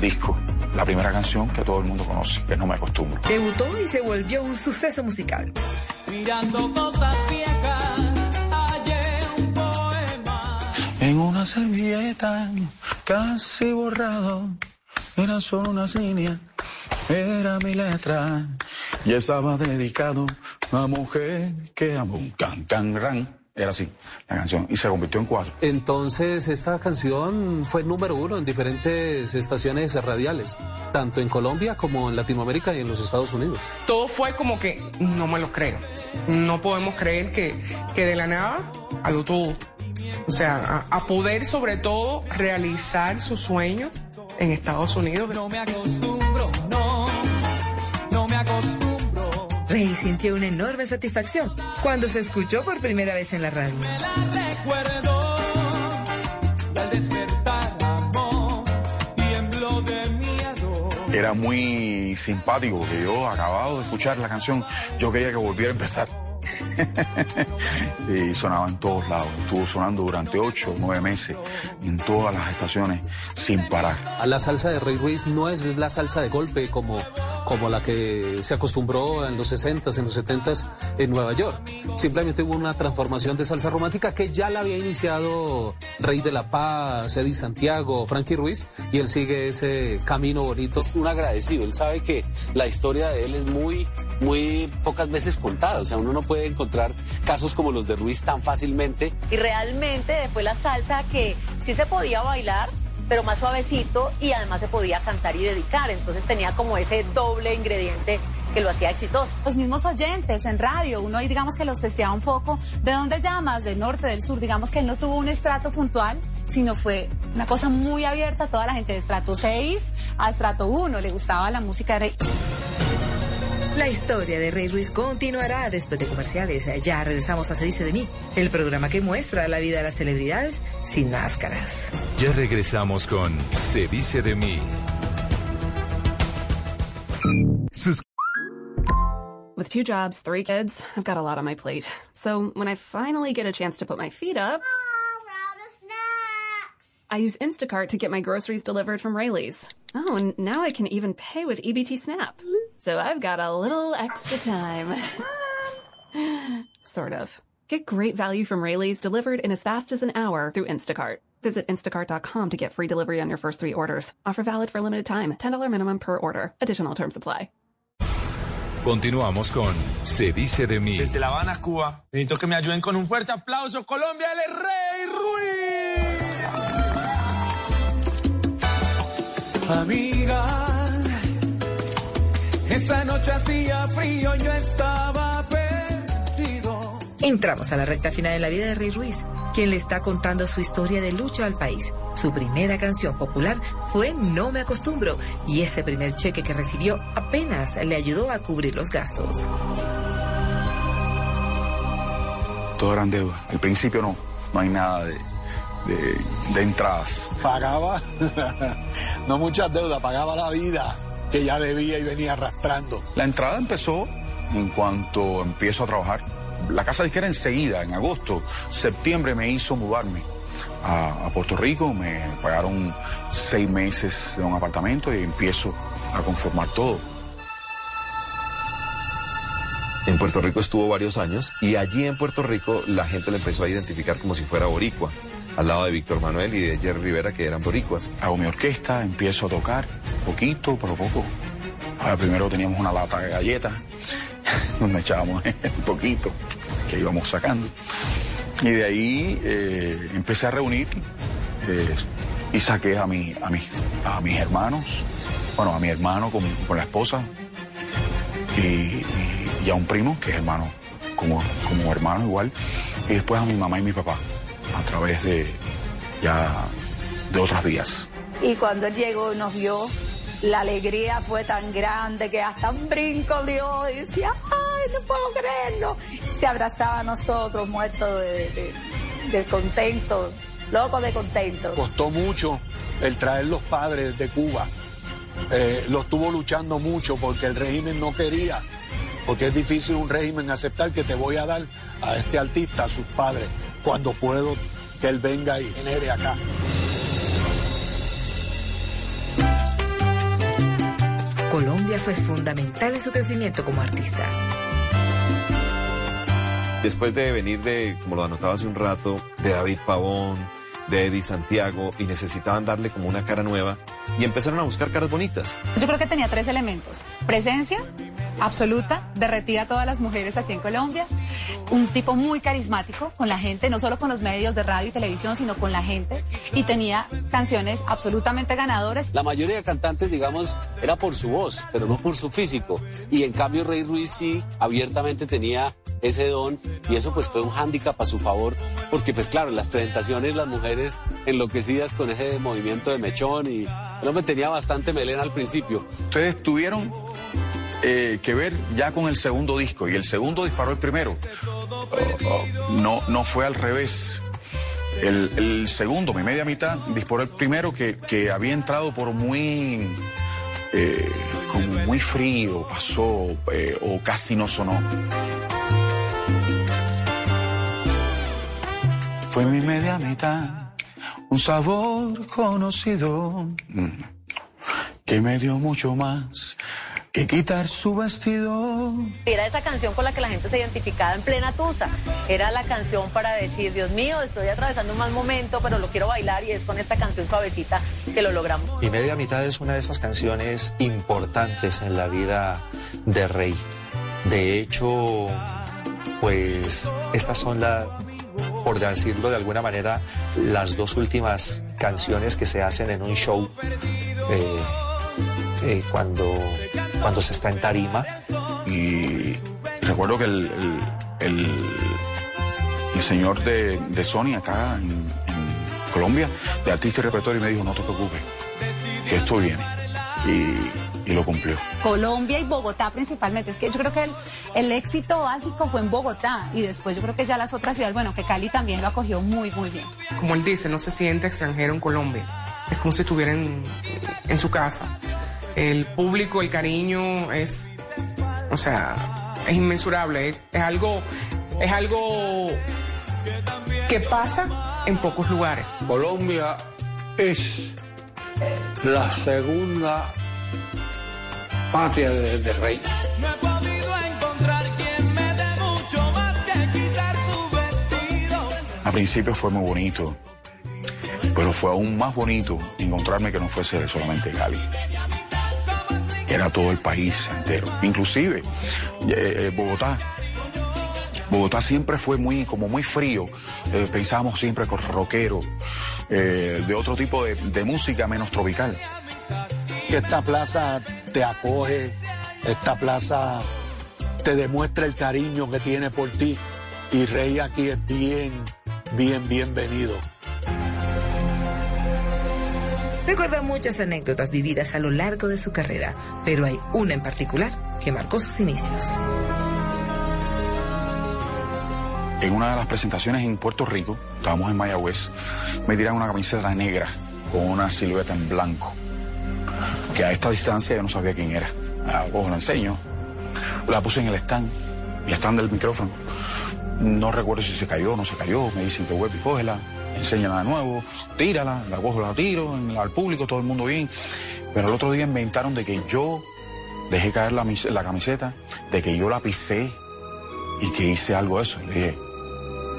S14: disco. La primera canción que todo el mundo conoce, que No me acostumbro.
S16: Debutó y se volvió un suceso musical.
S15: Mirando cosas viejas,
S25: En una servilleta, casi borrado, era solo unas líneas, era mi letra. Y estaba dedicado a mujer que amo un can, can, ran. Era así, la canción, y se convirtió en cuatro.
S26: Entonces, esta canción fue número uno en diferentes estaciones radiales, tanto en Colombia como en Latinoamérica y en los Estados Unidos.
S24: Todo fue como que, no me lo creo. No podemos creer que, que de la nada a lo todo. O sea, a, a poder sobre todo realizar sus sueños en Estados Unidos.
S15: No me acostumbro, no, no me acostumbro.
S16: Rey sintió una enorme satisfacción cuando se escuchó por primera vez en la radio.
S15: Recuerdo y al despertar amor tiemblo de miedo.
S14: Era muy simpático que yo, acabado de escuchar la canción, yo quería que volviera a empezar. y sonaba en todos lados. Estuvo sonando durante ocho o nueve meses en todas las estaciones sin parar.
S26: La salsa de Rey Ruiz no es la salsa de golpe como, como la que se acostumbró en los 60s, en los 70s en Nueva York. Simplemente hubo una transformación de salsa romántica que ya la había iniciado Rey de la Paz, Eddie Santiago, Frankie Ruiz, y él sigue ese camino bonito.
S20: Es un agradecido, él sabe que la historia de él es muy, muy pocas veces contada, o sea, uno no puede encontrar casos como los de Ruiz tan fácilmente.
S22: Y realmente fue la salsa que sí se podía bailar, pero más suavecito y además se podía cantar y dedicar. Entonces tenía como ese doble ingrediente que lo hacía exitoso.
S27: Los mismos oyentes en radio, uno ahí digamos que los testeaba un poco. ¿De dónde llamas? ¿Del norte, del sur? Digamos que él no tuvo un estrato puntual, sino fue una cosa muy abierta a toda la gente de estrato 6 a estrato 1. Le gustaba la música de Rey.
S16: La historia de Rey Ruiz continuará después de comerciales. Ya regresamos a Se dice de mí, el programa que muestra la vida de las celebridades sin máscaras.
S7: Ya regresamos con Se dice de mí. Sus
S28: With two jobs, three kids, I've got a lot on my plate. So when I finally get a chance to put my feet up, I use Instacart to get my groceries delivered from Rayleigh's. Oh, and now I can even pay with EBT Snap. So I've got a little extra time. sort of. Get great value from Rayleigh's delivered in as fast as an hour through Instacart. Visit instacart.com to get free delivery on your first three orders. Offer valid for a limited time. $10 minimum per order. Additional terms apply.
S7: Continuamos con Se dice de mí.
S29: Desde La Habana, Cuba, necesito que me ayuden con un fuerte aplauso. Colombia, el Rey
S15: Amiga, esa noche hacía frío, yo estaba perdido.
S16: Entramos a la recta final de la vida de Rey Ruiz, quien le está contando su historia de lucha al país. Su primera canción popular fue No me acostumbro y ese primer cheque que recibió apenas le ayudó a cubrir los gastos.
S14: Todo eran deudas. Al principio no, no hay nada de, de, de entradas.
S30: Pagaba, no muchas deudas, pagaba la vida que ya debía y venía arrastrando.
S14: La entrada empezó en cuanto empiezo a trabajar. La casa disquera enseguida, en agosto, septiembre me hizo mudarme a, a Puerto Rico, me pagaron seis meses de un apartamento y empiezo a conformar todo.
S21: En Puerto Rico estuvo varios años y allí en Puerto Rico la gente le empezó a identificar como si fuera boricua, al lado de Víctor Manuel y de Jerry Rivera que eran boricuas.
S14: Hago mi orquesta, empiezo a tocar, poquito, pero poco. Primero teníamos una lata de galletas, nos echábamos un poquito, que íbamos sacando. Y de ahí eh, empecé a reunir eh, y saqué a, mi, a, mi, a mis hermanos, bueno, a mi hermano con, con la esposa y, y- y a un primo, que es hermano, como, como hermano igual, y después a mi mamá y mi papá, a través de ya de otras vías.
S17: Y cuando él llegó y nos vio, la alegría fue tan grande que hasta un brinco dio y decía, ay, no puedo creerlo. Se abrazaba a nosotros, muerto de, de- de contento, loco de contento.
S30: Costó mucho el traer los padres de Cuba. Eh, lo estuvo luchando mucho porque el régimen no quería, porque es difícil un régimen aceptar que te voy a dar a este artista, a sus padres, cuando puedo que él venga y genere acá.
S16: Colombia fue fundamental en su crecimiento como artista.
S21: Después de venir de, como lo anotaba hace un rato, de David Pavón, de Eddie Santiago, y necesitaban darle como una cara nueva, y empezaron a buscar caras bonitas.
S27: Yo creo que tenía tres elementos. Presencia absoluta, derretida a todas las mujeres aquí en Colombia. Un tipo muy carismático con la gente, no solo con los medios de radio y televisión, sino con la gente. Y tenía canciones absolutamente ganadoras.
S20: La mayoría de cantantes, digamos, era por su voz, pero no por su físico. Y en cambio Rey Ruiz sí abiertamente tenía ese don y eso pues fue un hándicap a su favor porque pues claro, en las presentaciones las mujeres enloquecidas con ese movimiento de mechón y el hombre tenía bastante melena al principio.
S14: Ustedes tuvieron eh, que ver ya con el segundo disco y el segundo disparó el primero. Oh, oh, no, no fue al revés. El, el segundo, mi media mitad, disparó el primero que, que había entrado por muy, eh, como muy frío, pasó eh, o casi no sonó. Fue mi media mitad, un sabor conocido mm, que me dio mucho más que quitar su vestido.
S22: Era esa canción con la que la gente se identificaba en plena tusa. Era la canción para decir, Dios mío, estoy atravesando un mal momento, pero lo quiero bailar y es con esta canción suavecita que lo logramos.
S19: Mi media mitad es una de esas canciones importantes en la vida de Rey. De hecho, pues estas son la, por decirlo de alguna manera, las dos últimas canciones que se hacen en un show eh, eh, cuando, cuando se está en tarima.
S14: Y recuerdo que el, el, el- el señor de, de Sony acá en, en Colombia, de artista y repertorio, me dijo, no te preocupes, que esto viene. Y, y lo cumplió.
S27: Colombia y Bogotá principalmente. Es que yo creo que el, el éxito básico fue en Bogotá y después yo creo que ya las otras ciudades, bueno, que Cali también lo acogió muy, muy bien.
S24: Como él dice, no se siente extranjero en Colombia. Es como si estuviera en, en su casa. El público, el cariño es, o sea, es inmensurable. Es, es algo, es algo que pasa en pocos lugares.
S18: Colombia es la segunda patria de- del rey.
S15: No he podido encontrar quien me dé mucho más que quitar su vestido.
S14: Al principio fue muy bonito, pero fue aún más bonito encontrarme que no fuese solamente Cali. Era todo el país entero, inclusive eh, eh, Bogotá. Bogotá siempre fue muy, como muy frío. Eh, pensábamos siempre con rockero, de otro tipo de, música menos tropical.
S30: Esta plaza te acoge, esta plaza te demuestra el cariño que tiene por ti y Rey aquí es bien, bien, bienvenido.
S16: Recuerda muchas anécdotas vividas a lo largo de su carrera, pero hay una en particular que marcó sus inicios.
S14: en una de las presentaciones en Puerto Rico, estábamos en Mayagüez, me tiran una camiseta negra con una silueta en blanco, que a esta distancia yo no sabía quién era. La cojo, la enseño, la puse en el stand, el stand del micrófono. No recuerdo si se cayó o no se cayó, me dicen que web y cógela, enséñala de nuevo, tírala, la cojo, la tiro al público, todo el mundo bien. Pero el otro día inventaron de que yo dejé caer la, mis- la camiseta, de que yo la pisé y que hice algo de eso. Le dije,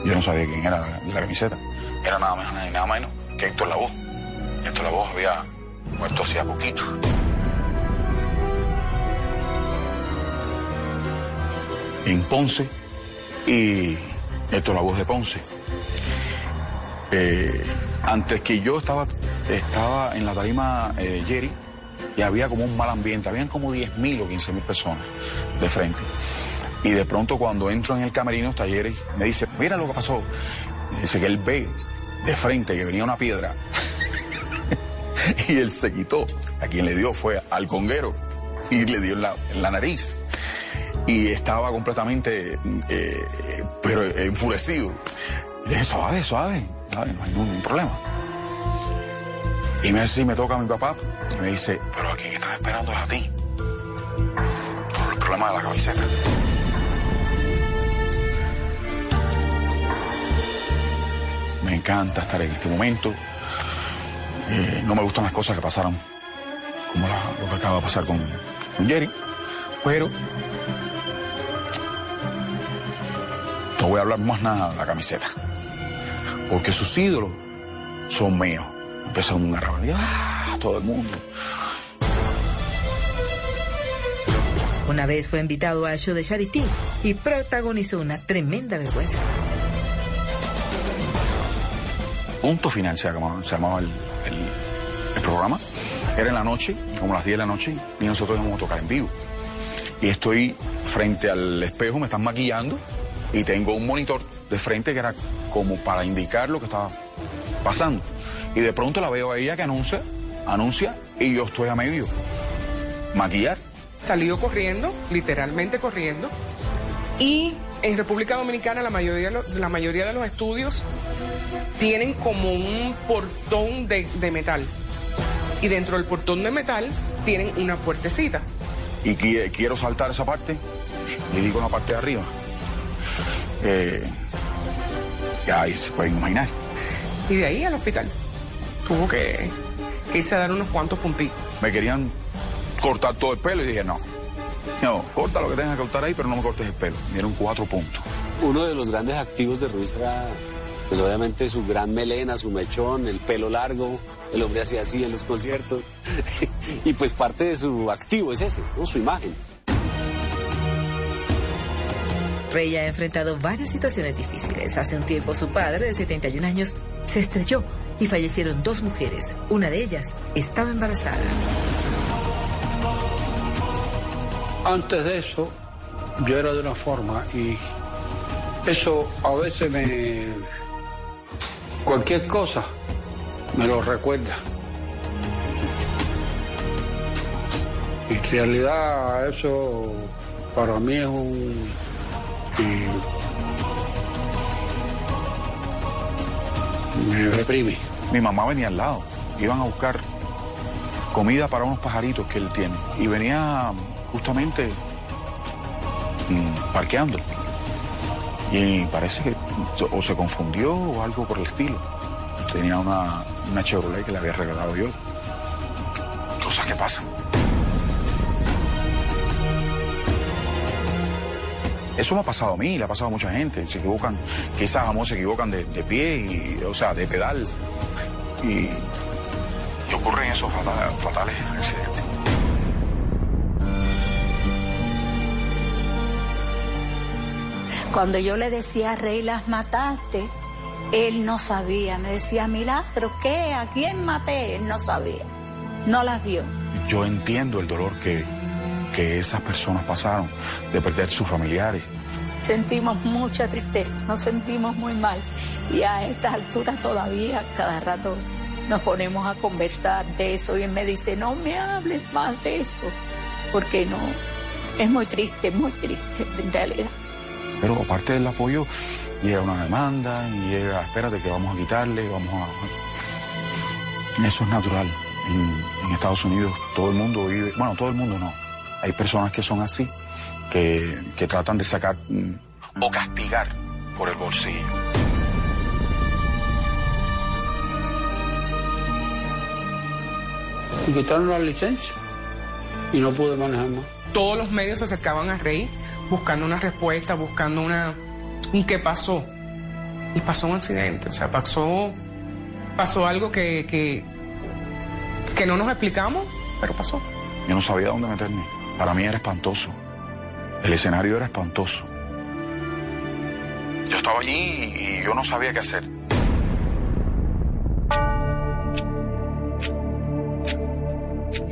S14: yo no sabía quién era la, la camiseta. Era nada más nada menos que Héctor Lavoe. Héctor Lavoe había muerto hacía poquito. En Ponce y Héctor Lavoe de Ponce. Eh, antes que yo estaba, estaba en la tarima eh, Jerry y había como un mal ambiente, habían como 10.000 o 15.000 personas de frente. Y de pronto cuando entro en el camerino está Jerry, me dice, mira lo que pasó. Dice que él ve de frente que venía una piedra y él se quitó. A quien le dio fue al conguero y le dio en la, la nariz. Y estaba completamente, eh, pero enfurecido. Le dije, suave, suave, no hay ningún problema. Y me, toca a mi papá y me dice, pero a quien están esperando es a ti. Por el problema de la camiseta. Me encanta estar en este momento. Eh, no me gustan las cosas que pasaron, como lo que acaba de pasar con Jerry, pero no voy a hablar más nada de la camiseta, porque sus ídolos son míos. Empezó una rebeldía, ¡ah! todo el mundo.
S16: Una vez fue invitado al show de Charity y protagonizó una tremenda vergüenza.
S14: Punto final se llamaba, se llamaba el, el- el programa. Era en la noche, como las 10 de la noche, y nosotros íbamos a tocar en vivo. Y estoy frente al espejo, me están maquillando, y tengo un monitor de frente que era como para indicar lo que estaba pasando. Y de pronto la veo a ella que anuncia, anuncia, y yo estoy a medio. Maquillar.
S24: Salió corriendo, literalmente corriendo. Y en República Dominicana la mayoría, la mayoría de los estudios tienen como un portón de, de metal. Y dentro del portón de metal tienen una puertecita.
S14: y qui- quiero saltar esa parte, le digo la parte de arriba. Eh, ya ahí se pueden imaginar.
S24: Y de ahí al hospital. Tuvo que, que irse a dar unos cuantos puntitos.
S14: Me querían cortar todo el pelo y dije, no, no, corta lo que tengas que cortar ahí, pero no me cortes el pelo. Me dieron cuatro puntos.
S20: Uno de los grandes activos de Ruiz era, pues obviamente su gran melena, su mechón, el pelo largo, el hombre hacía así en los conciertos. y pues parte de su activo es ese, ¿no? su imagen.
S16: Rey ha enfrentado varias situaciones difíciles. Hace un tiempo su padre, de 71 años, se estrelló y fallecieron dos mujeres. Una de ellas estaba embarazada.
S18: Antes de eso, yo era de una forma y eso a veces me... Cualquier cosa me lo recuerda. En realidad eso para mí es un... y me reprime.
S14: Mi mamá venía al lado, iban a buscar comida para unos pajaritos que él tiene. Y venía justamente mm, parqueando. Y parece que o se confundió o algo por el estilo. Tenía una, una Chevrolet que le había regalado yo. Cosas que pasan. Eso me ha pasado a mí, le ha pasado a mucha gente. Se equivocan, quizás amor se equivocan de, de pie, y, o sea, de pedal. Y, y ocurren esos fata- fatales accidentes.
S17: Cuando yo le decía, Rey, las mataste, él no sabía. Me decía, Milagro, ¿qué? ¿A quién maté? Él no sabía. No las vio.
S14: Yo entiendo el dolor que, que esas personas pasaron de perder sus familiares.
S17: Sentimos mucha tristeza, nos sentimos muy mal. Y a estas alturas todavía, cada rato, nos ponemos a conversar de eso. Y él me dice, no me hables más de eso. Porque no, es muy triste, muy triste en realidad.
S14: Pero aparte del apoyo, llega una demanda y llega, espérate que vamos a quitarle, vamos a... Eso es natural. En, en Estados Unidos todo el mundo vive, bueno, todo el mundo no. Hay personas que son así, que, que tratan de sacar mm, o castigar por el bolsillo.
S18: Me quitaron la licencia y no pude manejar más.
S24: Todos los medios se acercaban a Rey buscando una respuesta, buscando una un qué pasó. Y pasó un accidente, o sea, pasó pasó algo que, que, que no nos explicamos, pero pasó.
S14: Yo no sabía dónde meterme. Para mí era espantoso. El escenario era espantoso. Yo estaba allí y yo no sabía qué hacer.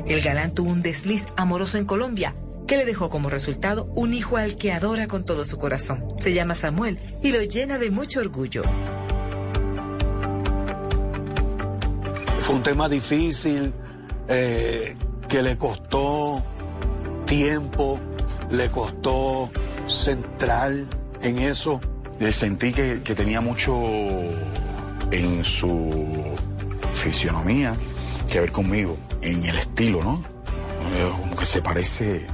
S16: El galán tuvo un desliz amoroso en Colombia que le dejó como resultado un hijo al que adora con todo su corazón. Se llama Samuel y lo llena de mucho orgullo.
S30: Fue un tema difícil eh, que le costó tiempo, le costó centrar en eso.
S14: Eh, Sentí que, que tenía mucho en su fisionomía que ver conmigo, en el estilo, ¿no? Eh, Como que se parece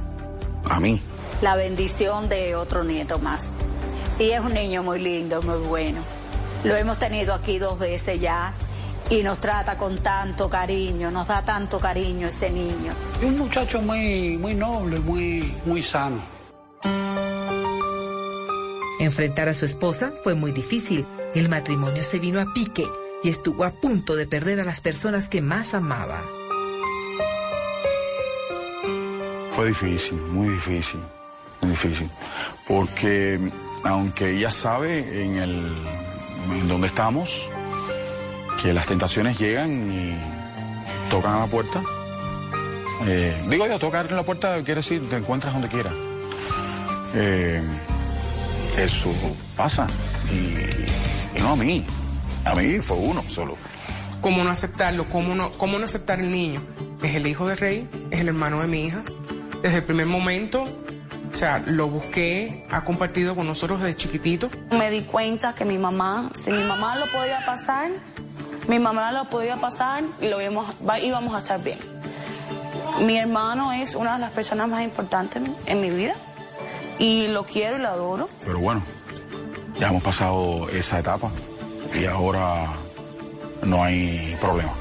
S14: a mí.
S17: La bendición de otro nieto más. Y es un niño muy lindo, muy bueno. Lo hemos tenido aquí dos veces ya y nos trata con tanto cariño, nos da tanto cariño ese niño.
S18: Y un muchacho muy, muy noble, muy, muy sano.
S16: Enfrentar a su esposa fue muy difícil. El matrimonio se vino a pique y estuvo a punto de perder a las personas que más amaba.
S14: Fue difícil, muy difícil, muy difícil. Porque aunque ella sabe en el en donde estamos, que las tentaciones llegan y tocan a la puerta. Eh, digo yo, tocar en la puerta quiere decir te encuentras donde quieras. Eh, eso pasa. Y, y no a mí. A mí fue uno solo.
S24: ¿Cómo no aceptarlo? ¿Cómo no, ¿Cómo no aceptar el niño? Es el hijo de Rey, es el hermano de mi hija. Desde el primer momento, o sea, lo busqué, ha compartido con nosotros desde chiquitito.
S31: Me di cuenta que mi mamá, si mi mamá lo podía pasar, mi mamá lo podía pasar y lo íbamos, íbamos a estar bien. Mi hermano es una de las personas más importantes en mi vida y lo quiero y lo adoro.
S14: Pero bueno, ya hemos pasado esa etapa y ahora no hay problema.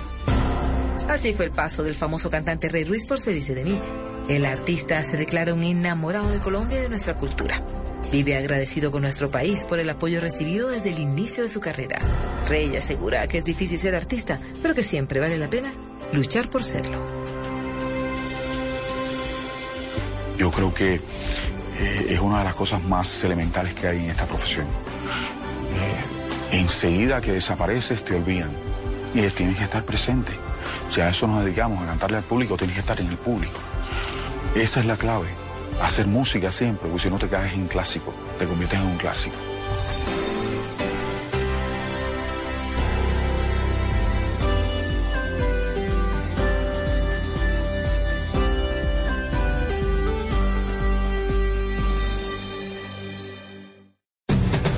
S16: Así fue el paso del famoso cantante Rey Ruiz por Se dice de mí. El artista se declara un enamorado de Colombia y de nuestra cultura. Vive agradecido con nuestro país por el apoyo recibido desde el inicio de su carrera. Rey asegura que es difícil ser artista, pero que siempre vale la pena luchar por serlo.
S14: Yo creo que eh, es una de las cosas más elementales que hay en esta profesión. Eh, enseguida que desapareces te olvidan y tienes que estar presente. Si a eso nos dedicamos, a cantarle al público, tienes que estar en el público. Esa es la clave. Hacer música siempre, porque si no te caes en clásico, te conviertes en un clásico.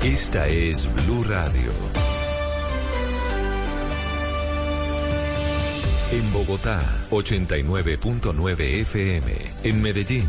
S7: Esta es Blue Radio. En Bogotá, 89.9 FM. En Medellín,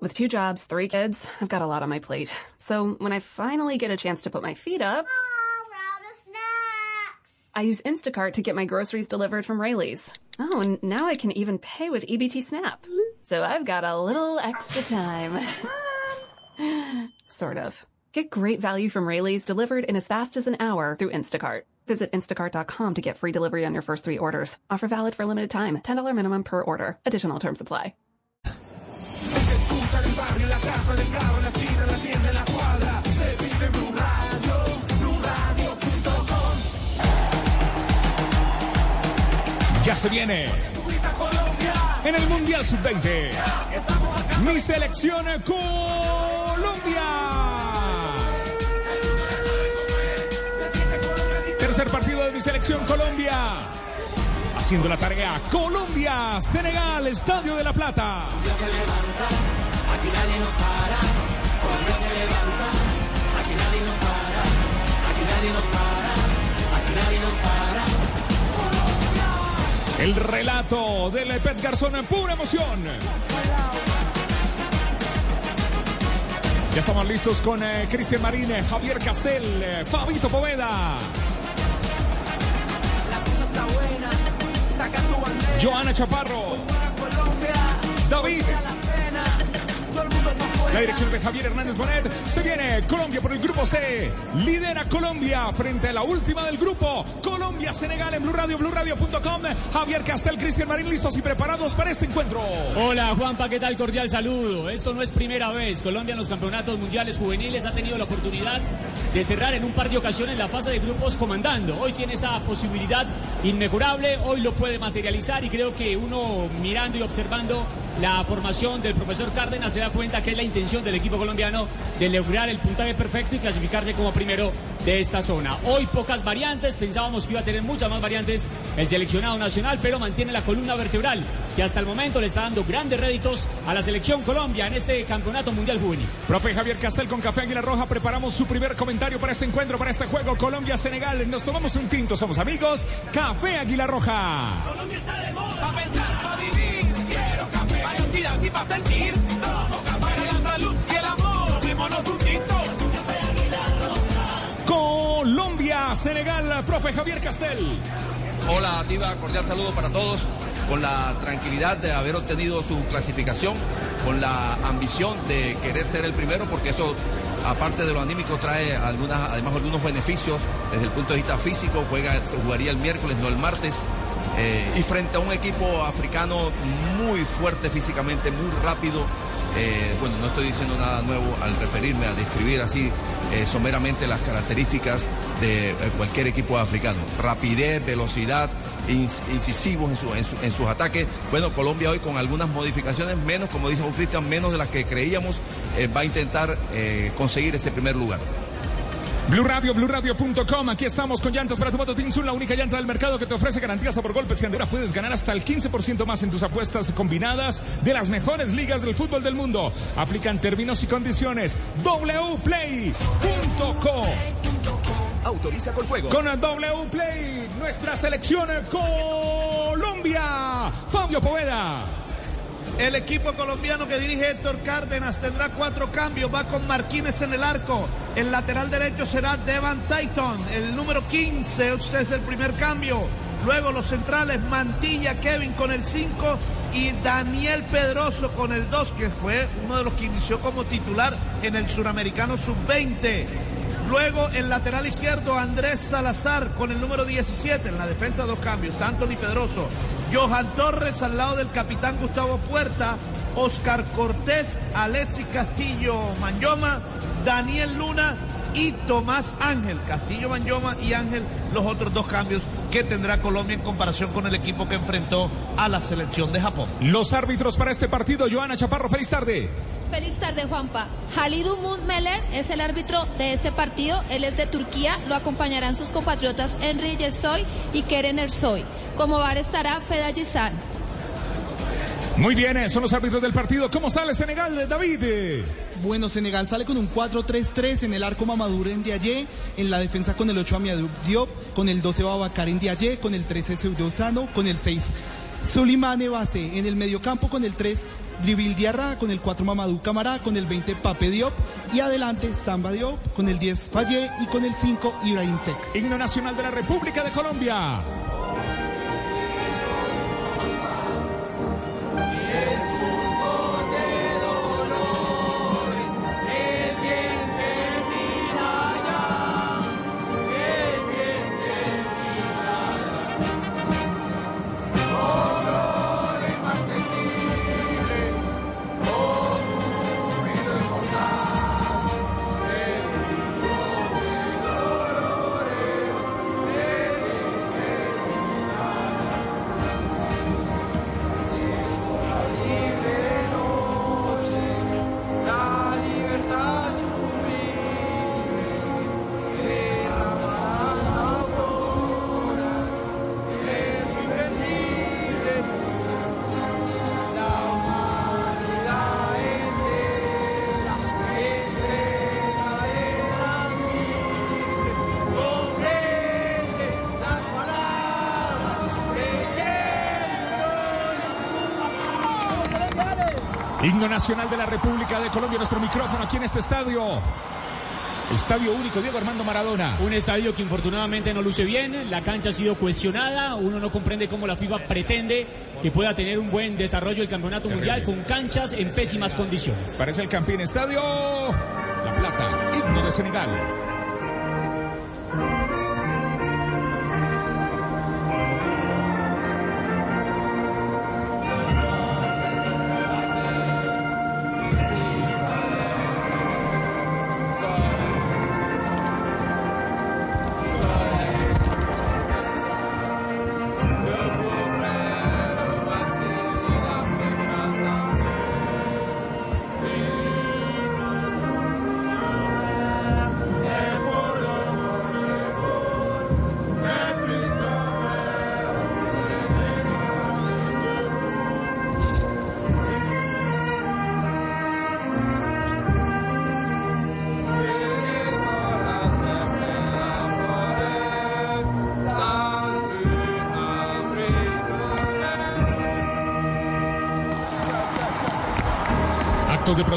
S28: With two jobs, three kids, I've got a lot on my plate. So when I finally get a chance to put my feet up, I use Instacart to get my groceries delivered from Rayleigh's. Oh, and now I can even pay with EBT Snap. So I've got a little extra time. sort of. Get great value from Rayleigh's delivered in as fast as an hour through Instacart. Visit instacart.com to get free delivery on your first three orders. Offer valid for limited time. $10 minimum per order. Additional terms apply.
S32: Ya se viene en el Mundial Sub-20. Mi selección Colombia. Tercer partido de mi selección Colombia. Haciendo la tarea Colombia, Senegal, Estadio de la Plata.
S15: Aquí nadie nos para, Colombia se levanta. Aquí nadie nos para, aquí nadie nos para, aquí nadie nos para.
S32: El relato del Pet Garzón en pura emoción. Ya estamos listos con eh, Cristian Marín, eh, Javier Castel, eh, Fabito Poveda. Joana Chaparro. David. La dirección de Javier Hernández Bonet. Se viene Colombia por el grupo C. Lidera Colombia frente a la última del grupo. Colombia, Senegal en Blue Radio. Javier Castel, Cristian Marín listos y preparados para este encuentro.
S33: Hola Juanpa, ¿qué tal? Cordial saludo. Esto no es primera vez. Colombia en los campeonatos mundiales juveniles ha tenido la oportunidad de cerrar en un par de ocasiones la fase de grupos comandando. Hoy tiene esa posibilidad inmejorable, hoy lo puede materializar y creo que uno mirando y observando la formación del profesor Cárdenas se da cuenta que es la intención del equipo colombiano de lograr el puntaje perfecto y clasificarse como primero de esta zona. Hoy pocas variantes, pensábamos que iba a tener muchas más variantes el seleccionado nacional, pero mantiene la columna vertebral que hasta el momento le está dando grandes réditos a la selección Colombia en este campeonato mundial juvenil.
S32: Profe Javier Castel con Café Águila Roja, preparamos su primer comentario para este encuentro, para este juego Colombia-Senegal. Nos tomamos un tinto, somos amigos. Café Águila Roja.
S15: Colombia está de moda, pa' pensar, pa' vivir. Quiero café, para actividad y para sentir. Tomo café, la salud y el amor. Tomémonos un tinto. Café Águila
S32: Colombia, Senegal, profe Javier Castel.
S34: Hola, Diva, cordial saludo para todos. Con la tranquilidad de haber obtenido su clasificación, con la ambición de querer ser el primero, porque eso, aparte de lo anímico, trae algunas, además algunos beneficios desde el punto de vista físico. Juega, se jugaría el miércoles, no el martes. Eh, y frente a un equipo africano muy fuerte físicamente, muy rápido. Eh, bueno, no estoy diciendo nada nuevo al referirme, a describir así eh, someramente las características de cualquier equipo africano. Rapidez, velocidad, incisivos en, en en sus ataques. Bueno, Colombia hoy con algunas modificaciones, menos, como dijo Cristian, menos de las que creíamos, va a intentar conseguir ese primer lugar.
S32: Blue Radio, BlueRadio.com. Aquí estamos con llantas para tu moto Tinsun, la única llanta del mercado que te ofrece garantías por golpes y ahora puedes ganar hasta el 15% más en tus apuestas combinadas de las mejores ligas del fútbol del mundo. Aplican términos y condiciones. wplay.co.
S35: Autoriza con juego.
S32: Con el wplay, nuestra selección Colombia. Fabio Poveda.
S36: El equipo colombiano que dirige Héctor Cárdenas tendrá cuatro cambios. Va con Marquínez en el arco. El lateral derecho será Devan Tayton. El número 15, usted es el primer cambio. Luego los centrales, Mantilla, Kevin con el 5 y Daniel Pedroso con el 2, que fue uno de los que inició como titular en el suramericano sub-20. Luego el lateral izquierdo Andrés Salazar con el número 17 en la defensa dos cambios, tanto ni Pedroso. Johan Torres al lado del capitán Gustavo Puerta, Oscar Cortés, Alexis Castillo Manyoma, Daniel Luna y Tomás Ángel. Castillo Manyoma y Ángel los otros dos cambios que tendrá Colombia en comparación con el equipo que enfrentó a la selección de Japón.
S32: Los árbitros para este partido, Joana Chaparro, feliz tarde.
S37: Feliz tarde, Juanpa. Halil Umut Meler es el árbitro de este partido. Él es de Turquía. Lo acompañarán sus compatriotas Henry Yesoy y Keren Ersoy. Como bar estará Feda.
S32: Muy bien, eh, son los árbitros del partido. ¿Cómo sale Senegal, David?
S38: Bueno, Senegal sale con un 4-3-3 en el arco Mamadou en Diaye, en la defensa con el 8 Amiadou Diop, con el 12 Babacar en Diaye, con el 13 Seudosano, con el 6 Sulimane Base, en el mediocampo con el 3 Dribil Diarra, con el 4 Mamadou Camará, con el 20 Pape Diop y adelante Samba Diop, con el 10 Fallé y con el 5 Ibrahim Sek.
S32: Himno Nacional de la República de Colombia. Himno Nacional de la República de Colombia, nuestro micrófono aquí en este estadio. Estadio único, Diego Armando Maradona.
S33: Un estadio que infortunadamente no luce bien, la cancha ha sido cuestionada, uno no comprende cómo la FIFA pretende que pueda tener un buen desarrollo el campeonato mundial con canchas en pésimas condiciones.
S32: Parece el campeón estadio La Plata, himno de Senegal.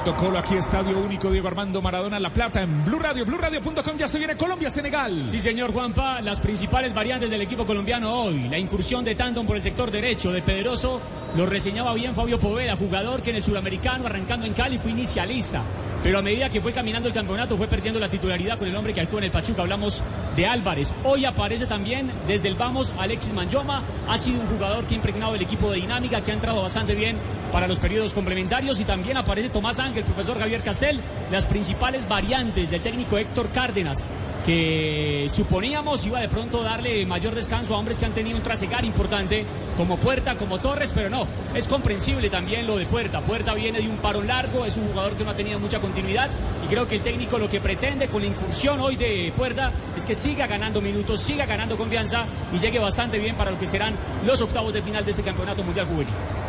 S32: Protocolo aquí, Estadio Único, Diego Armando Maradona, La Plata, en Blue Radio, BlueRadio.com, ya se viene Colombia-Senegal.
S33: Sí, señor Juanpa, las principales variantes del equipo colombiano hoy. La incursión de Tandon por el sector derecho de Pedroso, lo reseñaba bien Fabio Poveda, jugador que en el sudamericano, arrancando en Cali, fue inicialista. Pero a medida que fue caminando el campeonato, fue perdiendo la titularidad con el hombre que actúa en el Pachuca. Hablamos de Álvarez. Hoy aparece también desde el Vamos Alexis Manjoma. Ha sido un jugador que ha impregnado el equipo de dinámica, que ha entrado bastante bien para los periodos complementarios. Y también aparece Tomás Ángel, profesor Javier Castel. Las principales variantes del técnico Héctor Cárdenas, que suponíamos iba de pronto darle mayor descanso a hombres que han tenido un trasegar importante, como Puerta, como Torres, pero no, es comprensible también lo de Puerta. Puerta viene de un paro largo, es un jugador que no ha tenido mucha continuidad y creo que el técnico lo que pretende con la incursión hoy de Puerta es que siga ganando minutos, siga ganando confianza y llegue bastante bien para lo que serán los octavos de final de este Campeonato Mundial Juvenil.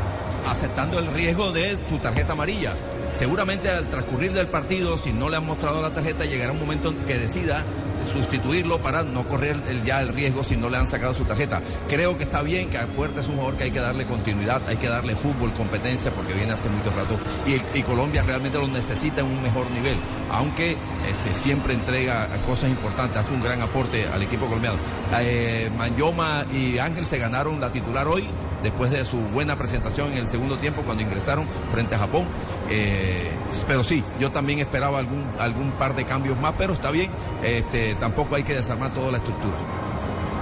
S34: Aceptando el riesgo de su tarjeta amarilla. Seguramente al transcurrir del partido, si no le han mostrado la tarjeta, llegará un momento en que decida sustituirlo para no correr ya el riesgo si no le han sacado su tarjeta. Creo que está bien que Puerta es un jugador que hay que darle continuidad, hay que darle fútbol, competencia, porque viene hace mucho rato y, Colombia realmente lo necesita en un mejor nivel, aunque este, siempre entrega cosas importantes, hace un gran aporte al equipo colombiano. Eh, y Ángel se ganaron la titular hoy, después de su buena presentación en el segundo tiempo cuando ingresaron frente a Japón. Eh, pero sí, yo también esperaba algún, algún par de cambios más, pero está bien, este, tampoco hay que desarmar toda la estructura.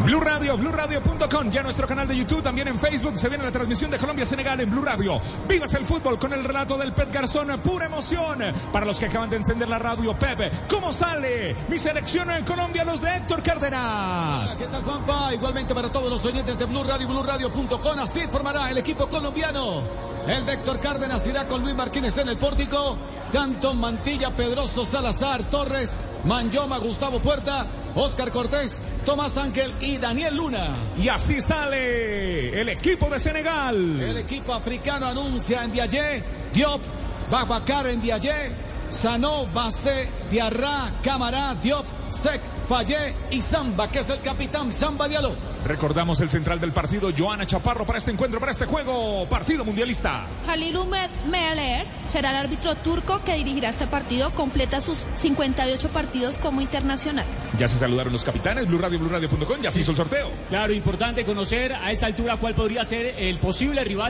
S32: Blue Radio, BlueRadio.com, ya nuestro canal de YouTube, también en Facebook, se viene la transmisión de Colombia-Senegal en Blue Radio. Vivas el fútbol con el relato del Pet Garzón, pura emoción. Para los que acaban de encender la radio, Pepe, ¿cómo sale? Mi selección en Colombia, los de Héctor Cárdenas.
S39: ¿Qué tal, Juanpa? Igualmente para todos los oyentes de Blue Radio BlueRadio.com, así formará el equipo colombiano. El Vector Cárdenas irá con Luis Martínez en el pórtico. Canton, Mantilla, Pedroso, Salazar, Torres, Manyoma, Gustavo Puerta, Oscar Cortés, Tomás Ángel y Daniel Luna.
S32: Y así sale el equipo de Senegal.
S39: El equipo africano anuncia en Diayé, Diop, Babacar en Diayé, Sanó, Basé, Diarra, Camará, Diop, Sec, Fallé y Zamba, que es el capitán Zamba Diallo.
S32: Recordamos el central del partido, Joana Chaparro, para este encuentro, para este juego, partido mundialista.
S37: Halil Umed Meler será el árbitro turco que dirigirá este partido. Completa sus 58 partidos como internacional.
S32: Ya se saludaron los capitanes, Blue Radio, BlueRadio.com, ya se hizo el sorteo.
S33: Claro, importante conocer a esa altura cuál podría ser el posible rival.